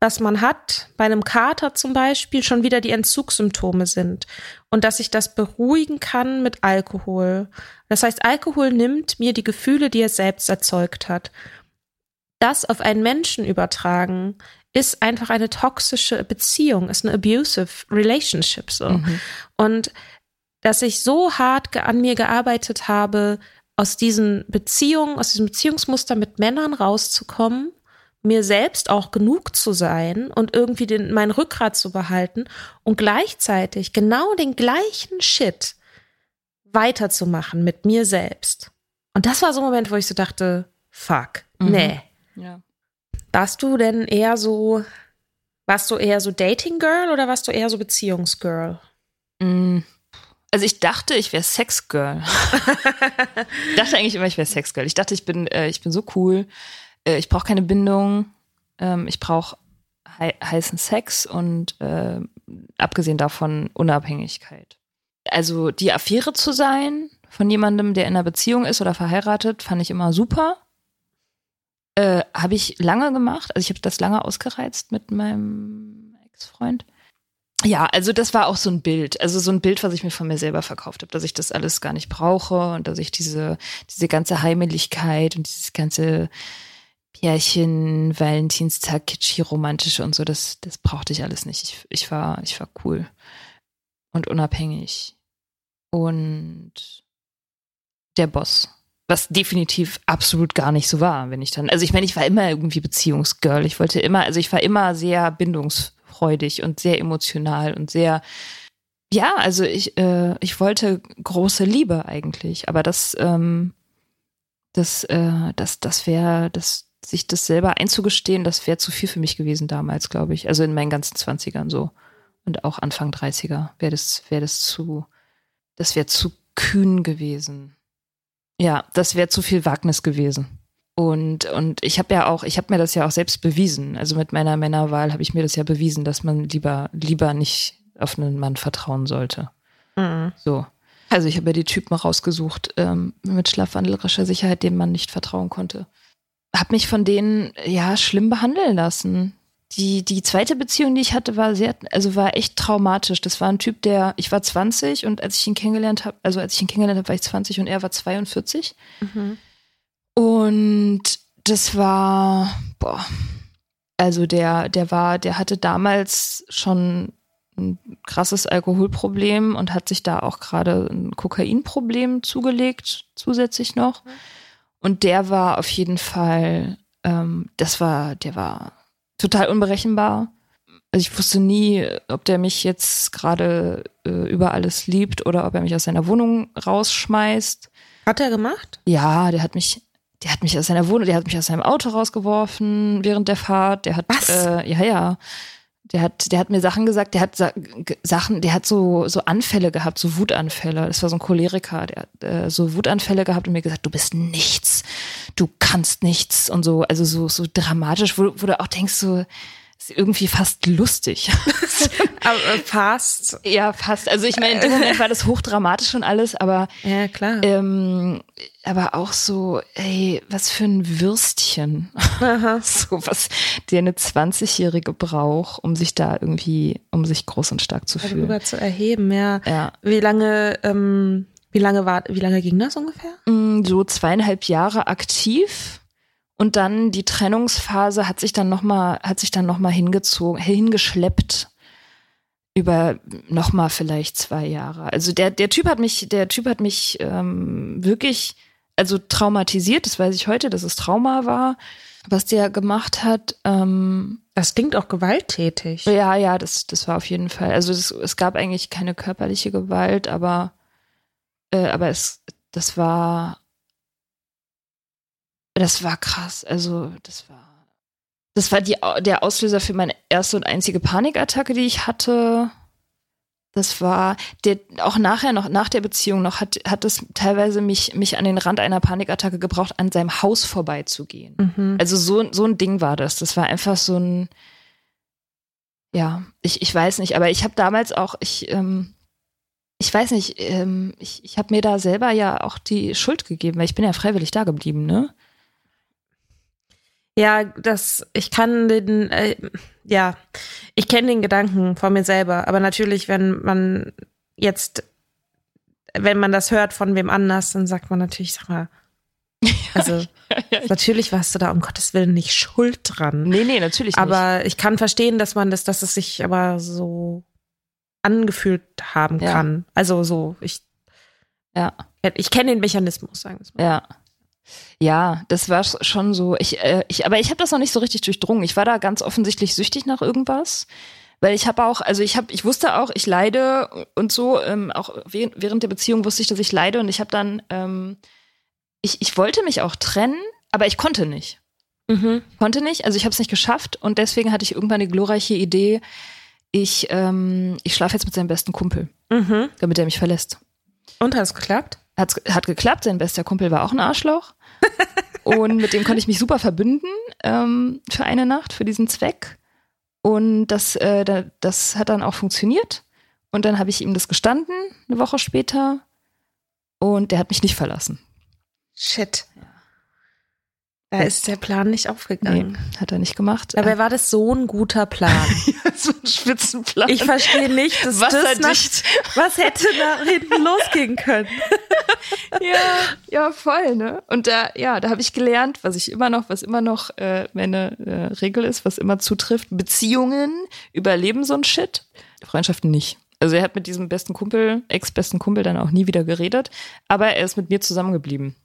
was man hat, bei einem Kater zum Beispiel, schon wieder die Entzugssymptome sind. Und dass ich das beruhigen kann mit Alkohol. Das heißt, Alkohol nimmt mir die Gefühle, die er selbst erzeugt hat. Das auf einen Menschen übertragen, ist einfach eine toxische Beziehung, ist eine abusive relationship so. Und dass ich so hart an mir gearbeitet habe, aus diesen Beziehungen, aus diesem Beziehungsmuster mit Männern rauszukommen, mir selbst auch genug zu sein und irgendwie den, mein Rückgrat zu behalten und gleichzeitig genau den gleichen Shit weiterzumachen mit mir selbst. Und das war so ein Moment, wo ich so dachte, fuck, Mhm. nee. Ja. Warst du denn eher so, warst du eher so Dating Girl oder warst du eher so Beziehungsgirl? Mm. Also ich dachte, ich wäre Sexgirl. ich dachte eigentlich immer, ich wäre Sexgirl. Ich dachte, ich bin, äh, ich bin so cool. Äh, ich brauche keine Bindung. Ähm, ich brauche hei heißen Sex und äh, abgesehen davon Unabhängigkeit. Also die Affäre zu sein von jemandem, der in einer Beziehung ist oder verheiratet, fand ich immer super. Äh, habe ich lange gemacht. Also ich habe das lange ausgereizt mit meinem Ex-Freund. Ja, also das war auch so ein Bild, also so ein Bild, was ich mir von mir selber verkauft habe, dass ich das alles gar nicht brauche und dass ich diese diese ganze Heimeligkeit und dieses ganze Pärchen, Valentinstag, kitschy, romantische und so, das das brauchte ich alles nicht. Ich, ich war ich war cool und unabhängig und der Boss. Was definitiv absolut gar nicht so war, wenn ich dann, also ich meine, ich war immer irgendwie Beziehungsgirl. Ich wollte immer, also ich war immer sehr bindungsfreudig und sehr emotional und sehr, ja, also ich, äh, ich wollte große Liebe eigentlich, aber das, ähm, das, äh, das, das wäre, das, sich das selber einzugestehen, das wäre zu viel für mich gewesen damals, glaube ich. Also in meinen ganzen Zwanzigern so. Und auch Anfang 30er wäre das, wäre das zu, das wäre zu kühn gewesen. Ja, das wäre zu viel Wagnis gewesen. Und, und ich habe ja auch, ich habe mir das ja auch selbst bewiesen. Also mit meiner Männerwahl habe ich mir das ja bewiesen, dass man lieber, lieber nicht auf einen Mann vertrauen sollte. Mhm. So. Also ich habe ja die Typen rausgesucht ähm, mit schlafwandlerischer Sicherheit, denen man nicht vertrauen konnte. Hab mich von denen ja schlimm behandeln lassen die, die zweite Beziehung, die ich hatte, war sehr, also war echt traumatisch. Das war ein Typ, der, ich war 20 und als ich ihn kennengelernt habe, also als ich ihn kennengelernt habe, war ich 20 und er war 42. Mhm. Und das war, boah, also der, der war, der hatte damals schon ein krasses Alkoholproblem und hat sich da auch gerade ein Kokainproblem zugelegt, zusätzlich noch. Mhm. Und der war auf jeden Fall, ähm, das war, der war total unberechenbar. Also ich wusste nie, ob der mich jetzt gerade äh, über alles liebt oder ob er mich aus seiner Wohnung rausschmeißt. Hat er gemacht? Ja, der hat mich, der hat mich aus seiner Wohnung, der hat mich aus seinem Auto rausgeworfen während der Fahrt. Der hat, Was? Äh, ja, ja. Der hat, der hat mir Sachen gesagt, der hat Sa Sachen, der hat so, so Anfälle gehabt, so Wutanfälle. Das war so ein Choleriker, der hat äh, so Wutanfälle gehabt und mir gesagt, du bist nichts, du kannst nichts und so, also so, so dramatisch, wo, wo du auch denkst, so, ist irgendwie fast lustig. aber fast. Ja, fast. Also ich meine, in dem Moment war das hochdramatisch und alles, aber ja klar. Ähm, aber auch so, ey, was für ein Würstchen. Aha. so was, der eine 20-Jährige braucht, um sich da irgendwie, um sich groß und stark zu fühlen. Darüber zu erheben, ja. ja. Wie lange, ähm, wie lange war, wie lange ging das ungefähr? Mm, so zweieinhalb Jahre aktiv und dann die Trennungsphase hat sich dann nochmal, hat sich dann nochmal hingezogen, hingeschleppt über nochmal vielleicht zwei Jahre. Also der, der Typ hat mich, der Typ hat mich ähm, wirklich, also traumatisiert, das weiß ich heute, dass es Trauma war, was der gemacht hat. Ähm, das klingt auch gewalttätig. Ja, ja, das, das war auf jeden Fall. Also das, es gab eigentlich keine körperliche Gewalt, aber, äh, aber es, das war das war krass. Also, das war. Das war die, der Auslöser für meine erste und einzige Panikattacke, die ich hatte. Das war der, auch nachher noch, nach der Beziehung noch, hat, hat es teilweise mich, mich an den Rand einer Panikattacke gebraucht, an seinem Haus vorbeizugehen. Mhm. Also so, so ein Ding war das. Das war einfach so ein, ja, ich, ich weiß nicht, aber ich habe damals auch, ich, ähm, ich weiß nicht, ähm, ich, ich habe mir da selber ja auch die Schuld gegeben, weil ich bin ja freiwillig da geblieben, ne? Ja, das, ich kann den, äh, ja, ich kenne den Gedanken von mir selber, aber natürlich, wenn man jetzt, wenn man das hört von wem anders, dann sagt man natürlich, sag mal, also ja, ja, ja. natürlich warst du da um Gottes Willen nicht schuld dran. Nee, nee, natürlich aber nicht. ich kann verstehen, dass man das, dass es sich aber so angefühlt haben kann. Also so, ich, ja. Ich kenne den Mechanismus, sagen wir mal. Ja. Ja, das war schon so. Ich, äh, ich, aber ich habe das noch nicht so richtig durchdrungen. Ich war da ganz offensichtlich süchtig nach irgendwas. Weil ich habe auch, also ich habe, ich wusste auch, ich leide und so, ähm, auch während der Beziehung wusste ich, dass ich leide und ich habe dann, ähm, ich, ich wollte mich auch trennen, aber ich konnte nicht. Mhm. Konnte nicht, also ich habe es nicht geschafft und deswegen hatte ich irgendwann die glorreiche Idee, ich, ähm, ich schlafe jetzt mit seinem besten Kumpel, mhm. damit er mich verlässt. Und hat es geklappt? Hat's, hat geklappt, sein bester Kumpel war auch ein Arschloch. und mit dem konnte ich mich super verbünden ähm, für eine Nacht, für diesen Zweck. Und das, äh, das hat dann auch funktioniert. Und dann habe ich ihm das gestanden, eine Woche später. Und der hat mich nicht verlassen. Shit. Da ist der Plan nicht aufgegangen. Nee, hat er nicht gemacht. Dabei war das so ein guter Plan. so ein Spitzenplan. Ich verstehe nicht, dass das nach, was hätte da hinten losgehen können. ja, ja, voll, ne? Und da, ja, da habe ich gelernt, was ich immer noch, was immer noch äh, meine äh, Regel ist, was immer zutrifft. Beziehungen überleben so ein Shit. Freundschaften nicht. Also er hat mit diesem besten Kumpel, ex-besten Kumpel dann auch nie wieder geredet, aber er ist mit mir zusammengeblieben.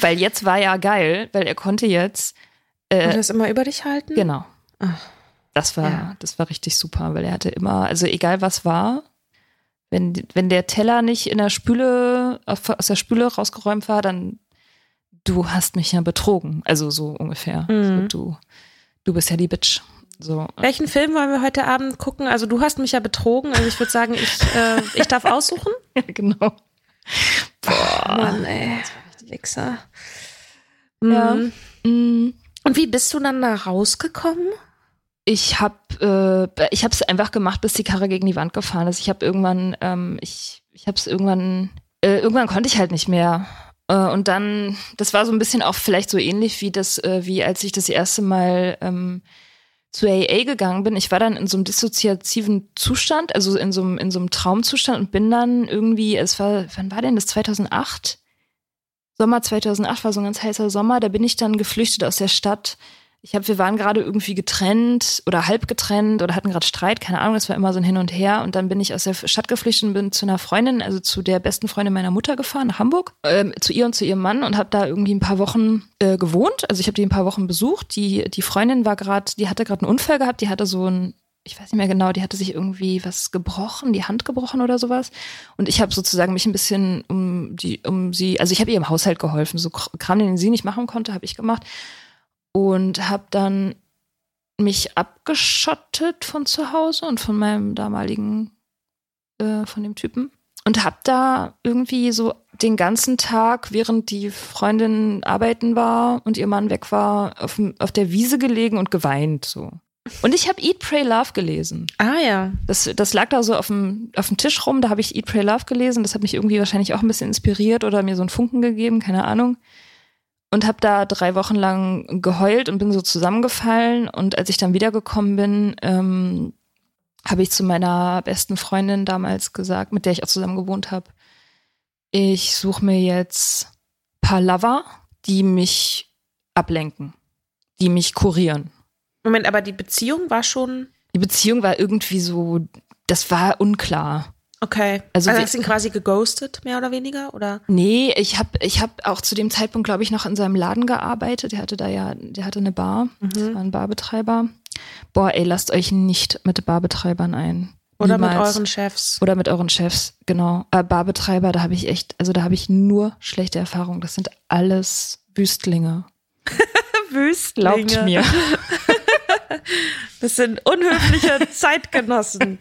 Weil jetzt war ja geil, weil er konnte jetzt. Äh, Und das immer über dich halten? Genau. Ach, das war, ja. das war richtig super, weil er hatte immer, also egal was war, wenn, wenn der Teller nicht in der Spüle, aus der Spüle rausgeräumt war, dann du hast mich ja betrogen. Also so ungefähr. Mhm. So, du, du bist ja die Bitch. So. Welchen Film wollen wir heute Abend gucken? Also du hast mich ja betrogen. Also ich würde sagen, ich, äh, ich darf aussuchen. ja, genau. Boah. Mann, ey. Wichser. Ja. Mhm. mhm. Und wie bist du dann da rausgekommen? Ich habe äh, ich habe es einfach gemacht, bis die Karre gegen die Wand gefahren ist. Ich habe irgendwann ähm, ich ich habe es irgendwann äh, irgendwann konnte ich halt nicht mehr. Äh, und dann das war so ein bisschen auch vielleicht so ähnlich wie das äh, wie als ich das erste Mal ähm, zu AA gegangen bin, ich war dann in so einem dissoziativen Zustand, also in so einem, in so einem Traumzustand und bin dann irgendwie, es war, wann war denn das? 2008? Sommer 2008 war so ein ganz heißer Sommer, da bin ich dann geflüchtet aus der Stadt ich habe, wir waren gerade irgendwie getrennt oder halb getrennt oder hatten gerade Streit, keine Ahnung, das war immer so ein Hin und Her. Und dann bin ich aus der Stadt geflüchtet und bin zu einer Freundin, also zu der besten Freundin meiner Mutter gefahren, nach Hamburg, äh, zu ihr und zu ihrem Mann und habe da irgendwie ein paar Wochen äh, gewohnt. Also ich habe die ein paar Wochen besucht. Die, die Freundin war gerade, die hatte gerade einen Unfall gehabt, die hatte so ein ich weiß nicht mehr genau, die hatte sich irgendwie was gebrochen, die Hand gebrochen oder sowas. Und ich habe sozusagen mich ein bisschen um die, um sie, also ich habe ihr im Haushalt geholfen, so Kram, den sie nicht machen konnte, habe ich gemacht und habe dann mich abgeschottet von zu Hause und von meinem damaligen, äh, von dem Typen und habe da irgendwie so den ganzen Tag, während die Freundin arbeiten war und ihr Mann weg war, auf, auf der Wiese gelegen und geweint so. Und ich habe Eat, Pray, Love gelesen. Ah ja. Das, das lag da so auf dem, auf dem Tisch rum, da habe ich Eat, Pray, Love gelesen. Das hat mich irgendwie wahrscheinlich auch ein bisschen inspiriert oder mir so einen Funken gegeben, keine Ahnung und habe da drei Wochen lang geheult und bin so zusammengefallen. Und als ich dann wiedergekommen bin, ähm, habe ich zu meiner besten Freundin damals gesagt, mit der ich auch zusammen gewohnt habe, ich suche mir jetzt paar Lover, die mich ablenken, die mich kurieren. Moment, aber die Beziehung war schon. Die Beziehung war irgendwie so, das war unklar. Okay. Also, also hast du ihn quasi geghostet, mehr oder weniger, oder? Nee, ich habe ich hab auch zu dem Zeitpunkt, glaube ich, noch in seinem Laden gearbeitet. Der hatte da ja, der hatte eine Bar. Mhm. Das war ein Barbetreiber. Boah, ey, lasst euch nicht mit Barbetreibern ein. Oder Niemals. mit euren Chefs. Oder mit euren Chefs, genau. Äh, Barbetreiber, da habe ich echt, also da habe ich nur schlechte Erfahrungen. Das sind alles Wüstlinge. Wüstlinge. Glaubt mir. das sind unhöfliche Zeitgenossen.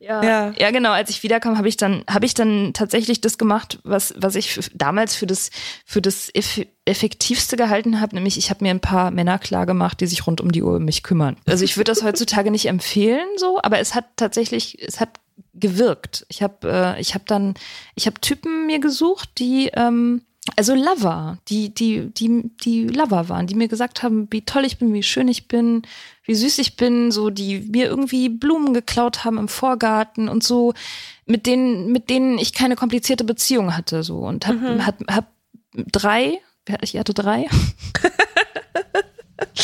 Ja. ja, ja, genau. Als ich wiederkam, habe ich dann habe ich dann tatsächlich das gemacht, was was ich damals für das für das eff effektivste gehalten habe, nämlich ich habe mir ein paar Männer klar gemacht, die sich rund um die Uhr um mich kümmern. Also ich würde das heutzutage nicht empfehlen, so, aber es hat tatsächlich es hat gewirkt. Ich habe äh, ich habe dann ich habe Typen mir gesucht, die ähm, also Lover, die, die, die, die Lover waren, die mir gesagt haben, wie toll ich bin, wie schön ich bin, wie süß ich bin, so, die mir irgendwie Blumen geklaut haben im Vorgarten und so, mit denen, mit denen ich keine komplizierte Beziehung hatte, so, und hab, mhm. hab, hab drei, ich hatte drei,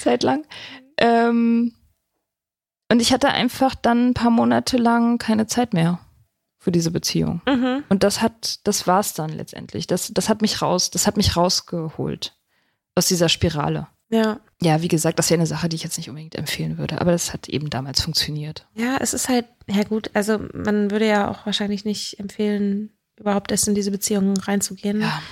Zeit lang, ähm, und ich hatte einfach dann ein paar Monate lang keine Zeit mehr für diese Beziehung. Mhm. Und das hat, das war's dann letztendlich. Das, das hat mich raus, das hat mich rausgeholt aus dieser Spirale. Ja. Ja, wie gesagt, das wäre eine Sache, die ich jetzt nicht unbedingt empfehlen würde, aber das hat eben damals funktioniert. Ja, es ist halt, ja gut, also man würde ja auch wahrscheinlich nicht empfehlen, überhaupt erst in diese Beziehungen reinzugehen. Ja.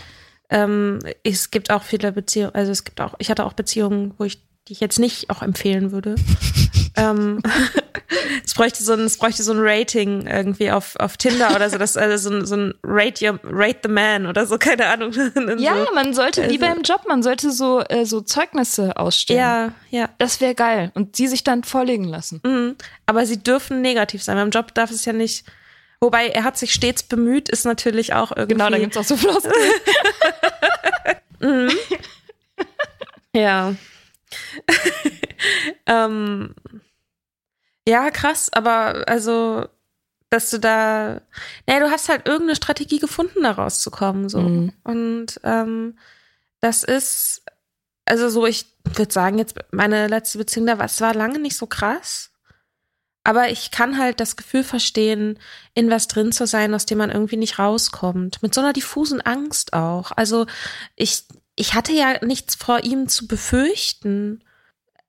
Ähm, es gibt auch viele Beziehungen, also es gibt auch, ich hatte auch Beziehungen, wo ich die ich jetzt nicht auch empfehlen würde. ähm, es bräuchte so ein, es bräuchte so ein Rating irgendwie auf, auf Tinder oder so, das, also so ein, so ein Rate, your, Rate the Man oder so, keine Ahnung. ja, so. man sollte, wie also beim Job, man sollte so, äh, so Zeugnisse ausstellen. Ja, ja. Das wäre geil. Und sie sich dann vorlegen lassen. Mhm. Aber sie dürfen negativ sein. Beim Job darf es ja nicht, wobei er hat sich stets bemüht, ist natürlich auch irgendwie. Genau, da gibt's auch so Floskeln. mhm. Ja. ähm, ja, krass, aber also, dass du da, naja, du hast halt irgendeine Strategie gefunden, da rauszukommen, so. Mhm. Und ähm, das ist, also so, ich würde sagen, jetzt meine letzte Beziehung, da war, es war lange nicht so krass. Aber ich kann halt das Gefühl verstehen, in was drin zu sein, aus dem man irgendwie nicht rauskommt. Mit so einer diffusen Angst auch. Also ich, ich hatte ja nichts vor ihm zu befürchten.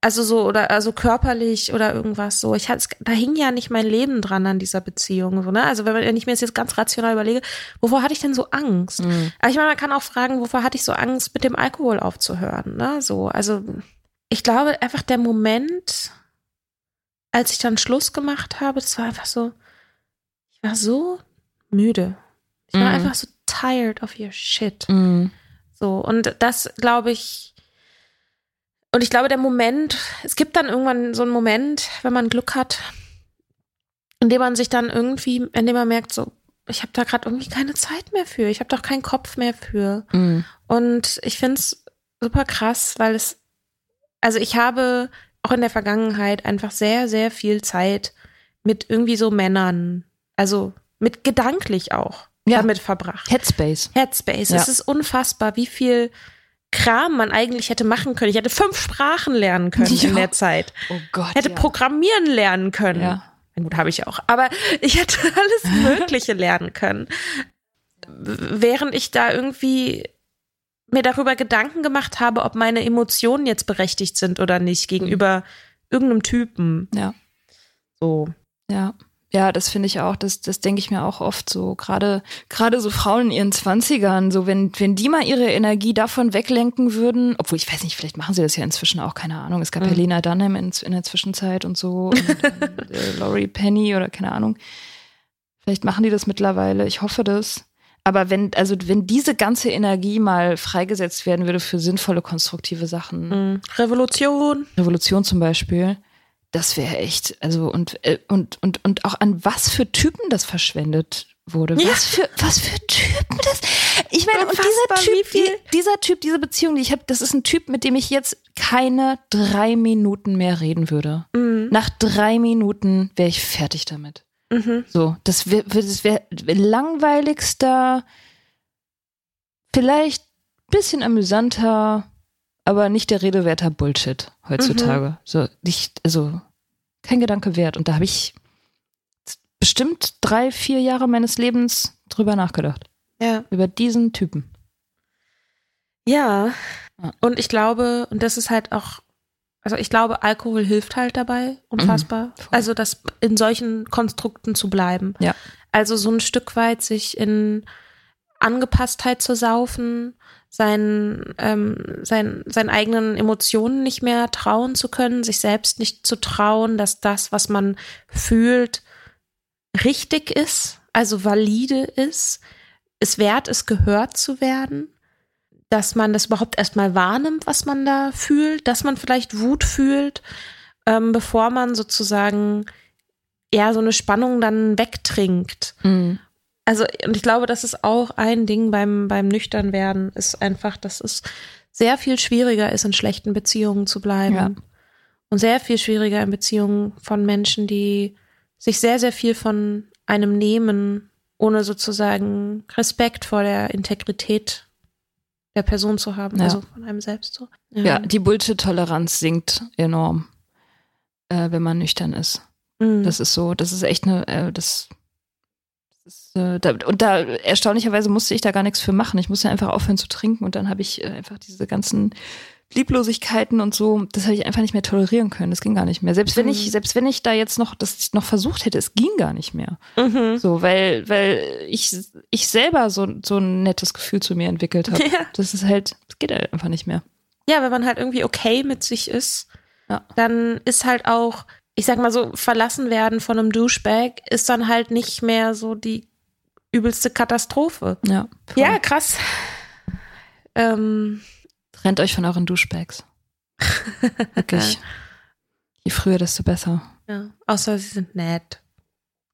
Also so, oder also körperlich oder irgendwas so. Ich hatte, da hing ja nicht mein Leben dran an dieser Beziehung. So, ne? Also wenn, wenn ich mir das jetzt ganz rational überlege, wovor hatte ich denn so Angst? Mhm. Aber ich meine, man kann auch fragen, wovor hatte ich so Angst, mit dem Alkohol aufzuhören? Ne? So, also ich glaube einfach der Moment, als ich dann Schluss gemacht habe, das war einfach so, ich war so müde. Ich war mm. einfach so tired of your shit. Mm. So, und das glaube ich, und ich glaube, der Moment, es gibt dann irgendwann so einen Moment, wenn man Glück hat, in dem man sich dann irgendwie, in dem man merkt, so, ich habe da gerade irgendwie keine Zeit mehr für. Ich habe doch keinen Kopf mehr für. Mm. Und ich finde es super krass, weil es, also ich habe auch in der Vergangenheit einfach sehr, sehr viel Zeit mit irgendwie so Männern, also mit gedanklich auch ja. damit verbracht. Headspace. Headspace. Ja. Es ist unfassbar, wie viel Kram man eigentlich hätte machen können. Ich hätte fünf Sprachen lernen können ja. in der Zeit. Oh Gott. Hätte ja. programmieren lernen können. Ja. Na gut, habe ich auch. Aber ich hätte alles Mögliche lernen können. Während ich da irgendwie mir darüber Gedanken gemacht habe, ob meine Emotionen jetzt berechtigt sind oder nicht gegenüber irgendeinem Typen. Ja. So. Ja. Ja, das finde ich auch, das, das denke ich mir auch oft so. Gerade, gerade so Frauen in ihren Zwanzigern, so wenn, wenn die mal ihre Energie davon weglenken würden, obwohl ich weiß nicht, vielleicht machen sie das ja inzwischen auch, keine Ahnung. Es gab mhm. Helena Dunham in, in der Zwischenzeit und so, und, und äh, Laurie Penny oder keine Ahnung. Vielleicht machen die das mittlerweile. Ich hoffe das. Aber wenn, also wenn diese ganze Energie mal freigesetzt werden würde für sinnvolle, konstruktive Sachen. Mhm. Revolution. Revolution zum Beispiel. Das wäre echt, also und, äh, und, und, und auch an was für Typen das verschwendet wurde. Ja. Was für, was für Typen das? Ich meine, und dieser Typ, die, dieser Typ, diese Beziehung, die ich habe, das ist ein Typ, mit dem ich jetzt keine drei Minuten mehr reden würde. Mhm. Nach drei Minuten wäre ich fertig damit. Mhm. So, das wäre das wär langweiligster, vielleicht bisschen amüsanter, aber nicht der Rede werter Bullshit heutzutage. Mhm. So, nicht, also kein Gedanke wert. Und da habe ich bestimmt drei, vier Jahre meines Lebens drüber nachgedacht. Ja. Über diesen Typen. Ja. Und ich glaube, und das ist halt auch also ich glaube, Alkohol hilft halt dabei, unfassbar. Mhm, also das in solchen Konstrukten zu bleiben. Ja. Also so ein Stück weit sich in Angepasstheit zu saufen, seinen, ähm, sein, seinen eigenen Emotionen nicht mehr trauen zu können, sich selbst nicht zu trauen, dass das, was man fühlt, richtig ist, also valide ist, es wert ist, gehört zu werden dass man das überhaupt erstmal wahrnimmt, was man da fühlt, dass man vielleicht Wut fühlt, ähm, bevor man sozusagen ja so eine Spannung dann wegtrinkt. Mhm. Also, und ich glaube, das ist auch ein Ding beim, beim Nüchternwerden, ist einfach, dass es sehr viel schwieriger ist, in schlechten Beziehungen zu bleiben. Ja. Und sehr viel schwieriger in Beziehungen von Menschen, die sich sehr, sehr viel von einem nehmen, ohne sozusagen Respekt vor der Integrität der Person zu haben, ja. also von einem selbst so. Ja, ja die Bullshit-Toleranz sinkt enorm, äh, wenn man nüchtern ist. Mhm. Das ist so, das ist echt eine, äh, das, äh, da, und da erstaunlicherweise musste ich da gar nichts für machen. Ich musste einfach aufhören zu trinken und dann habe ich äh, einfach diese ganzen Lieblosigkeiten und so, das habe ich einfach nicht mehr tolerieren können. Das ging gar nicht mehr. Selbst wenn ich, mhm. selbst wenn ich da jetzt noch das noch versucht hätte, es ging gar nicht mehr. Mhm. So, weil, weil ich, ich selber so, so ein nettes Gefühl zu mir entwickelt habe. Ja. Das ist halt, das geht halt einfach nicht mehr. Ja, wenn man halt irgendwie okay mit sich ist, ja. dann ist halt auch, ich sag mal so, verlassen werden von einem Douchebag ist dann halt nicht mehr so die übelste Katastrophe. Ja. Voll. Ja, krass. Ähm, Trennt euch von euren Duschbags. Wirklich. Je früher, desto besser. Ja, außer sie sind nett.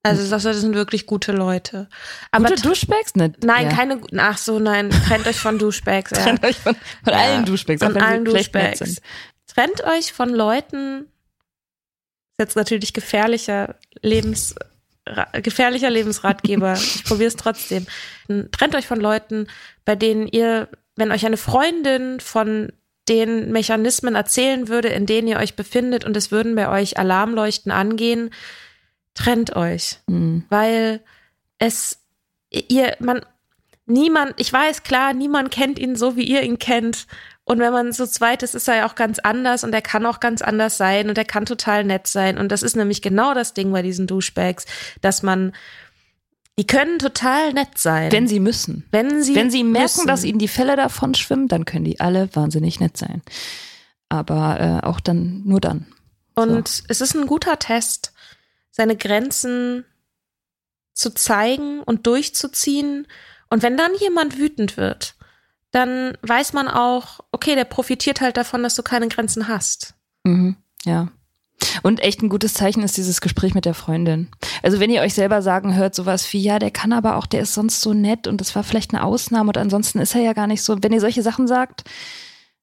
Also außer das sind wirklich gute Leute. Aber gute Duschbags? Nicht. Nein, ja. keine. Ach so, nein. Trennt euch von Duschbags. Ja. Trennt euch von, von ja. allen Duschbags. Von allen Duschbags. Trennt euch von Leuten. Ist jetzt natürlich gefährlicher Lebens gefährlicher Lebensratgeber. ich probiere es trotzdem. Trennt euch von Leuten, bei denen ihr wenn euch eine Freundin von den Mechanismen erzählen würde, in denen ihr euch befindet und es würden bei euch Alarmleuchten angehen, trennt euch, mhm. weil es ihr man niemand, ich weiß klar, niemand kennt ihn so wie ihr ihn kennt und wenn man so zweit ist, ist er ja auch ganz anders und er kann auch ganz anders sein und er kann total nett sein. Und das ist nämlich genau das Ding bei diesen Douchebags, dass man, die können total nett sein. Wenn sie müssen. Wenn sie, Wenn sie merken, müssen. dass ihnen die Fälle davon schwimmen, dann können die alle wahnsinnig nett sein. Aber äh, auch dann, nur dann. Und so. es ist ein guter Test, seine Grenzen zu zeigen und durchzuziehen. Und wenn dann jemand wütend wird, dann weiß man auch, okay, der profitiert halt davon, dass du keine Grenzen hast. Mhm, ja. Und echt ein gutes Zeichen ist dieses Gespräch mit der Freundin. Also wenn ihr euch selber sagen hört, sowas wie, ja, der kann aber auch, der ist sonst so nett und das war vielleicht eine Ausnahme und ansonsten ist er ja gar nicht so. Wenn ihr solche Sachen sagt,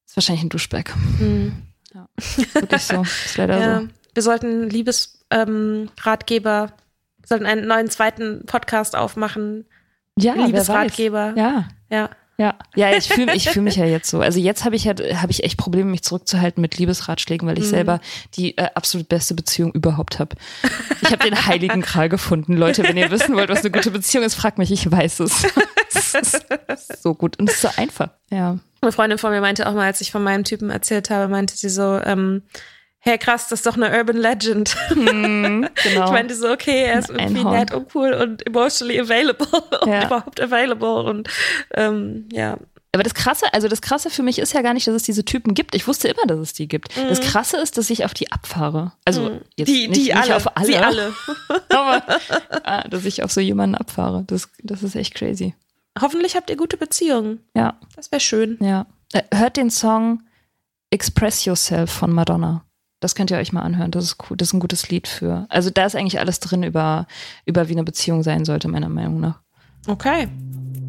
ist wahrscheinlich ein Duschback. Mhm. Ja, wirklich so. Ist leider ja, so. Wir sollten Liebesratgeber, ähm, sollten einen neuen zweiten Podcast aufmachen. Ja, Liebesratgeber. Ja. Ja. Ja, ja, ich fühle ich fühl mich ja jetzt so. Also jetzt habe ich halt, habe ich echt Probleme, mich zurückzuhalten mit Liebesratschlägen, weil ich mhm. selber die äh, absolut beste Beziehung überhaupt habe. Ich habe den heiligen Kral gefunden. Leute, wenn ihr wissen wollt, was eine gute Beziehung ist, fragt mich, ich weiß es. so gut und es ist so einfach. Ja. Eine Freundin von mir meinte auch mal, als ich von meinem Typen erzählt habe, meinte sie so, ähm, hey krass, das ist doch eine Urban Legend. Hm, genau. Ich meinte so, okay, er ist irgendwie Einhorn. nett und cool und emotionally available und ja. überhaupt available und ähm, ja. Aber das Krasse, also das Krasse für mich ist ja gar nicht, dass es diese Typen gibt. Ich wusste immer, dass es die gibt. Mhm. Das Krasse ist, dass ich auf die abfahre. Also mhm. jetzt die, nicht, die nicht alle. auf alle. Sie alle. aber ah, dass ich auf so jemanden abfahre. Das, das ist echt crazy. Hoffentlich habt ihr gute Beziehungen. Ja. Das wäre schön. Ja. Äh, hört den Song Express Yourself von Madonna. Das könnt ihr euch mal anhören. Das ist cool. Das ist ein gutes Lied für. Also da ist eigentlich alles drin über, über wie eine Beziehung sein sollte, meiner Meinung nach. Okay.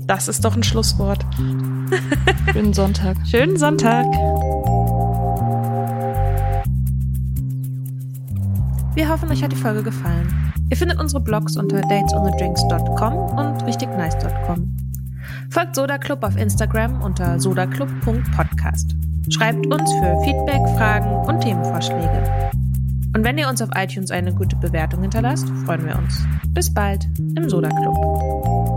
Das ist doch ein Schlusswort. Schönen Sonntag. Schönen Sonntag. Wir hoffen, euch hat die Folge gefallen. Ihr findet unsere Blogs unter datesonthedrinks.com und richtignice.com. Folgt Soda Club auf Instagram unter sodaclub.podcast. Schreibt uns für Feedback, Fragen und Themenvorschläge. Und wenn ihr uns auf iTunes eine gute Bewertung hinterlasst, freuen wir uns. Bis bald im Soda Club.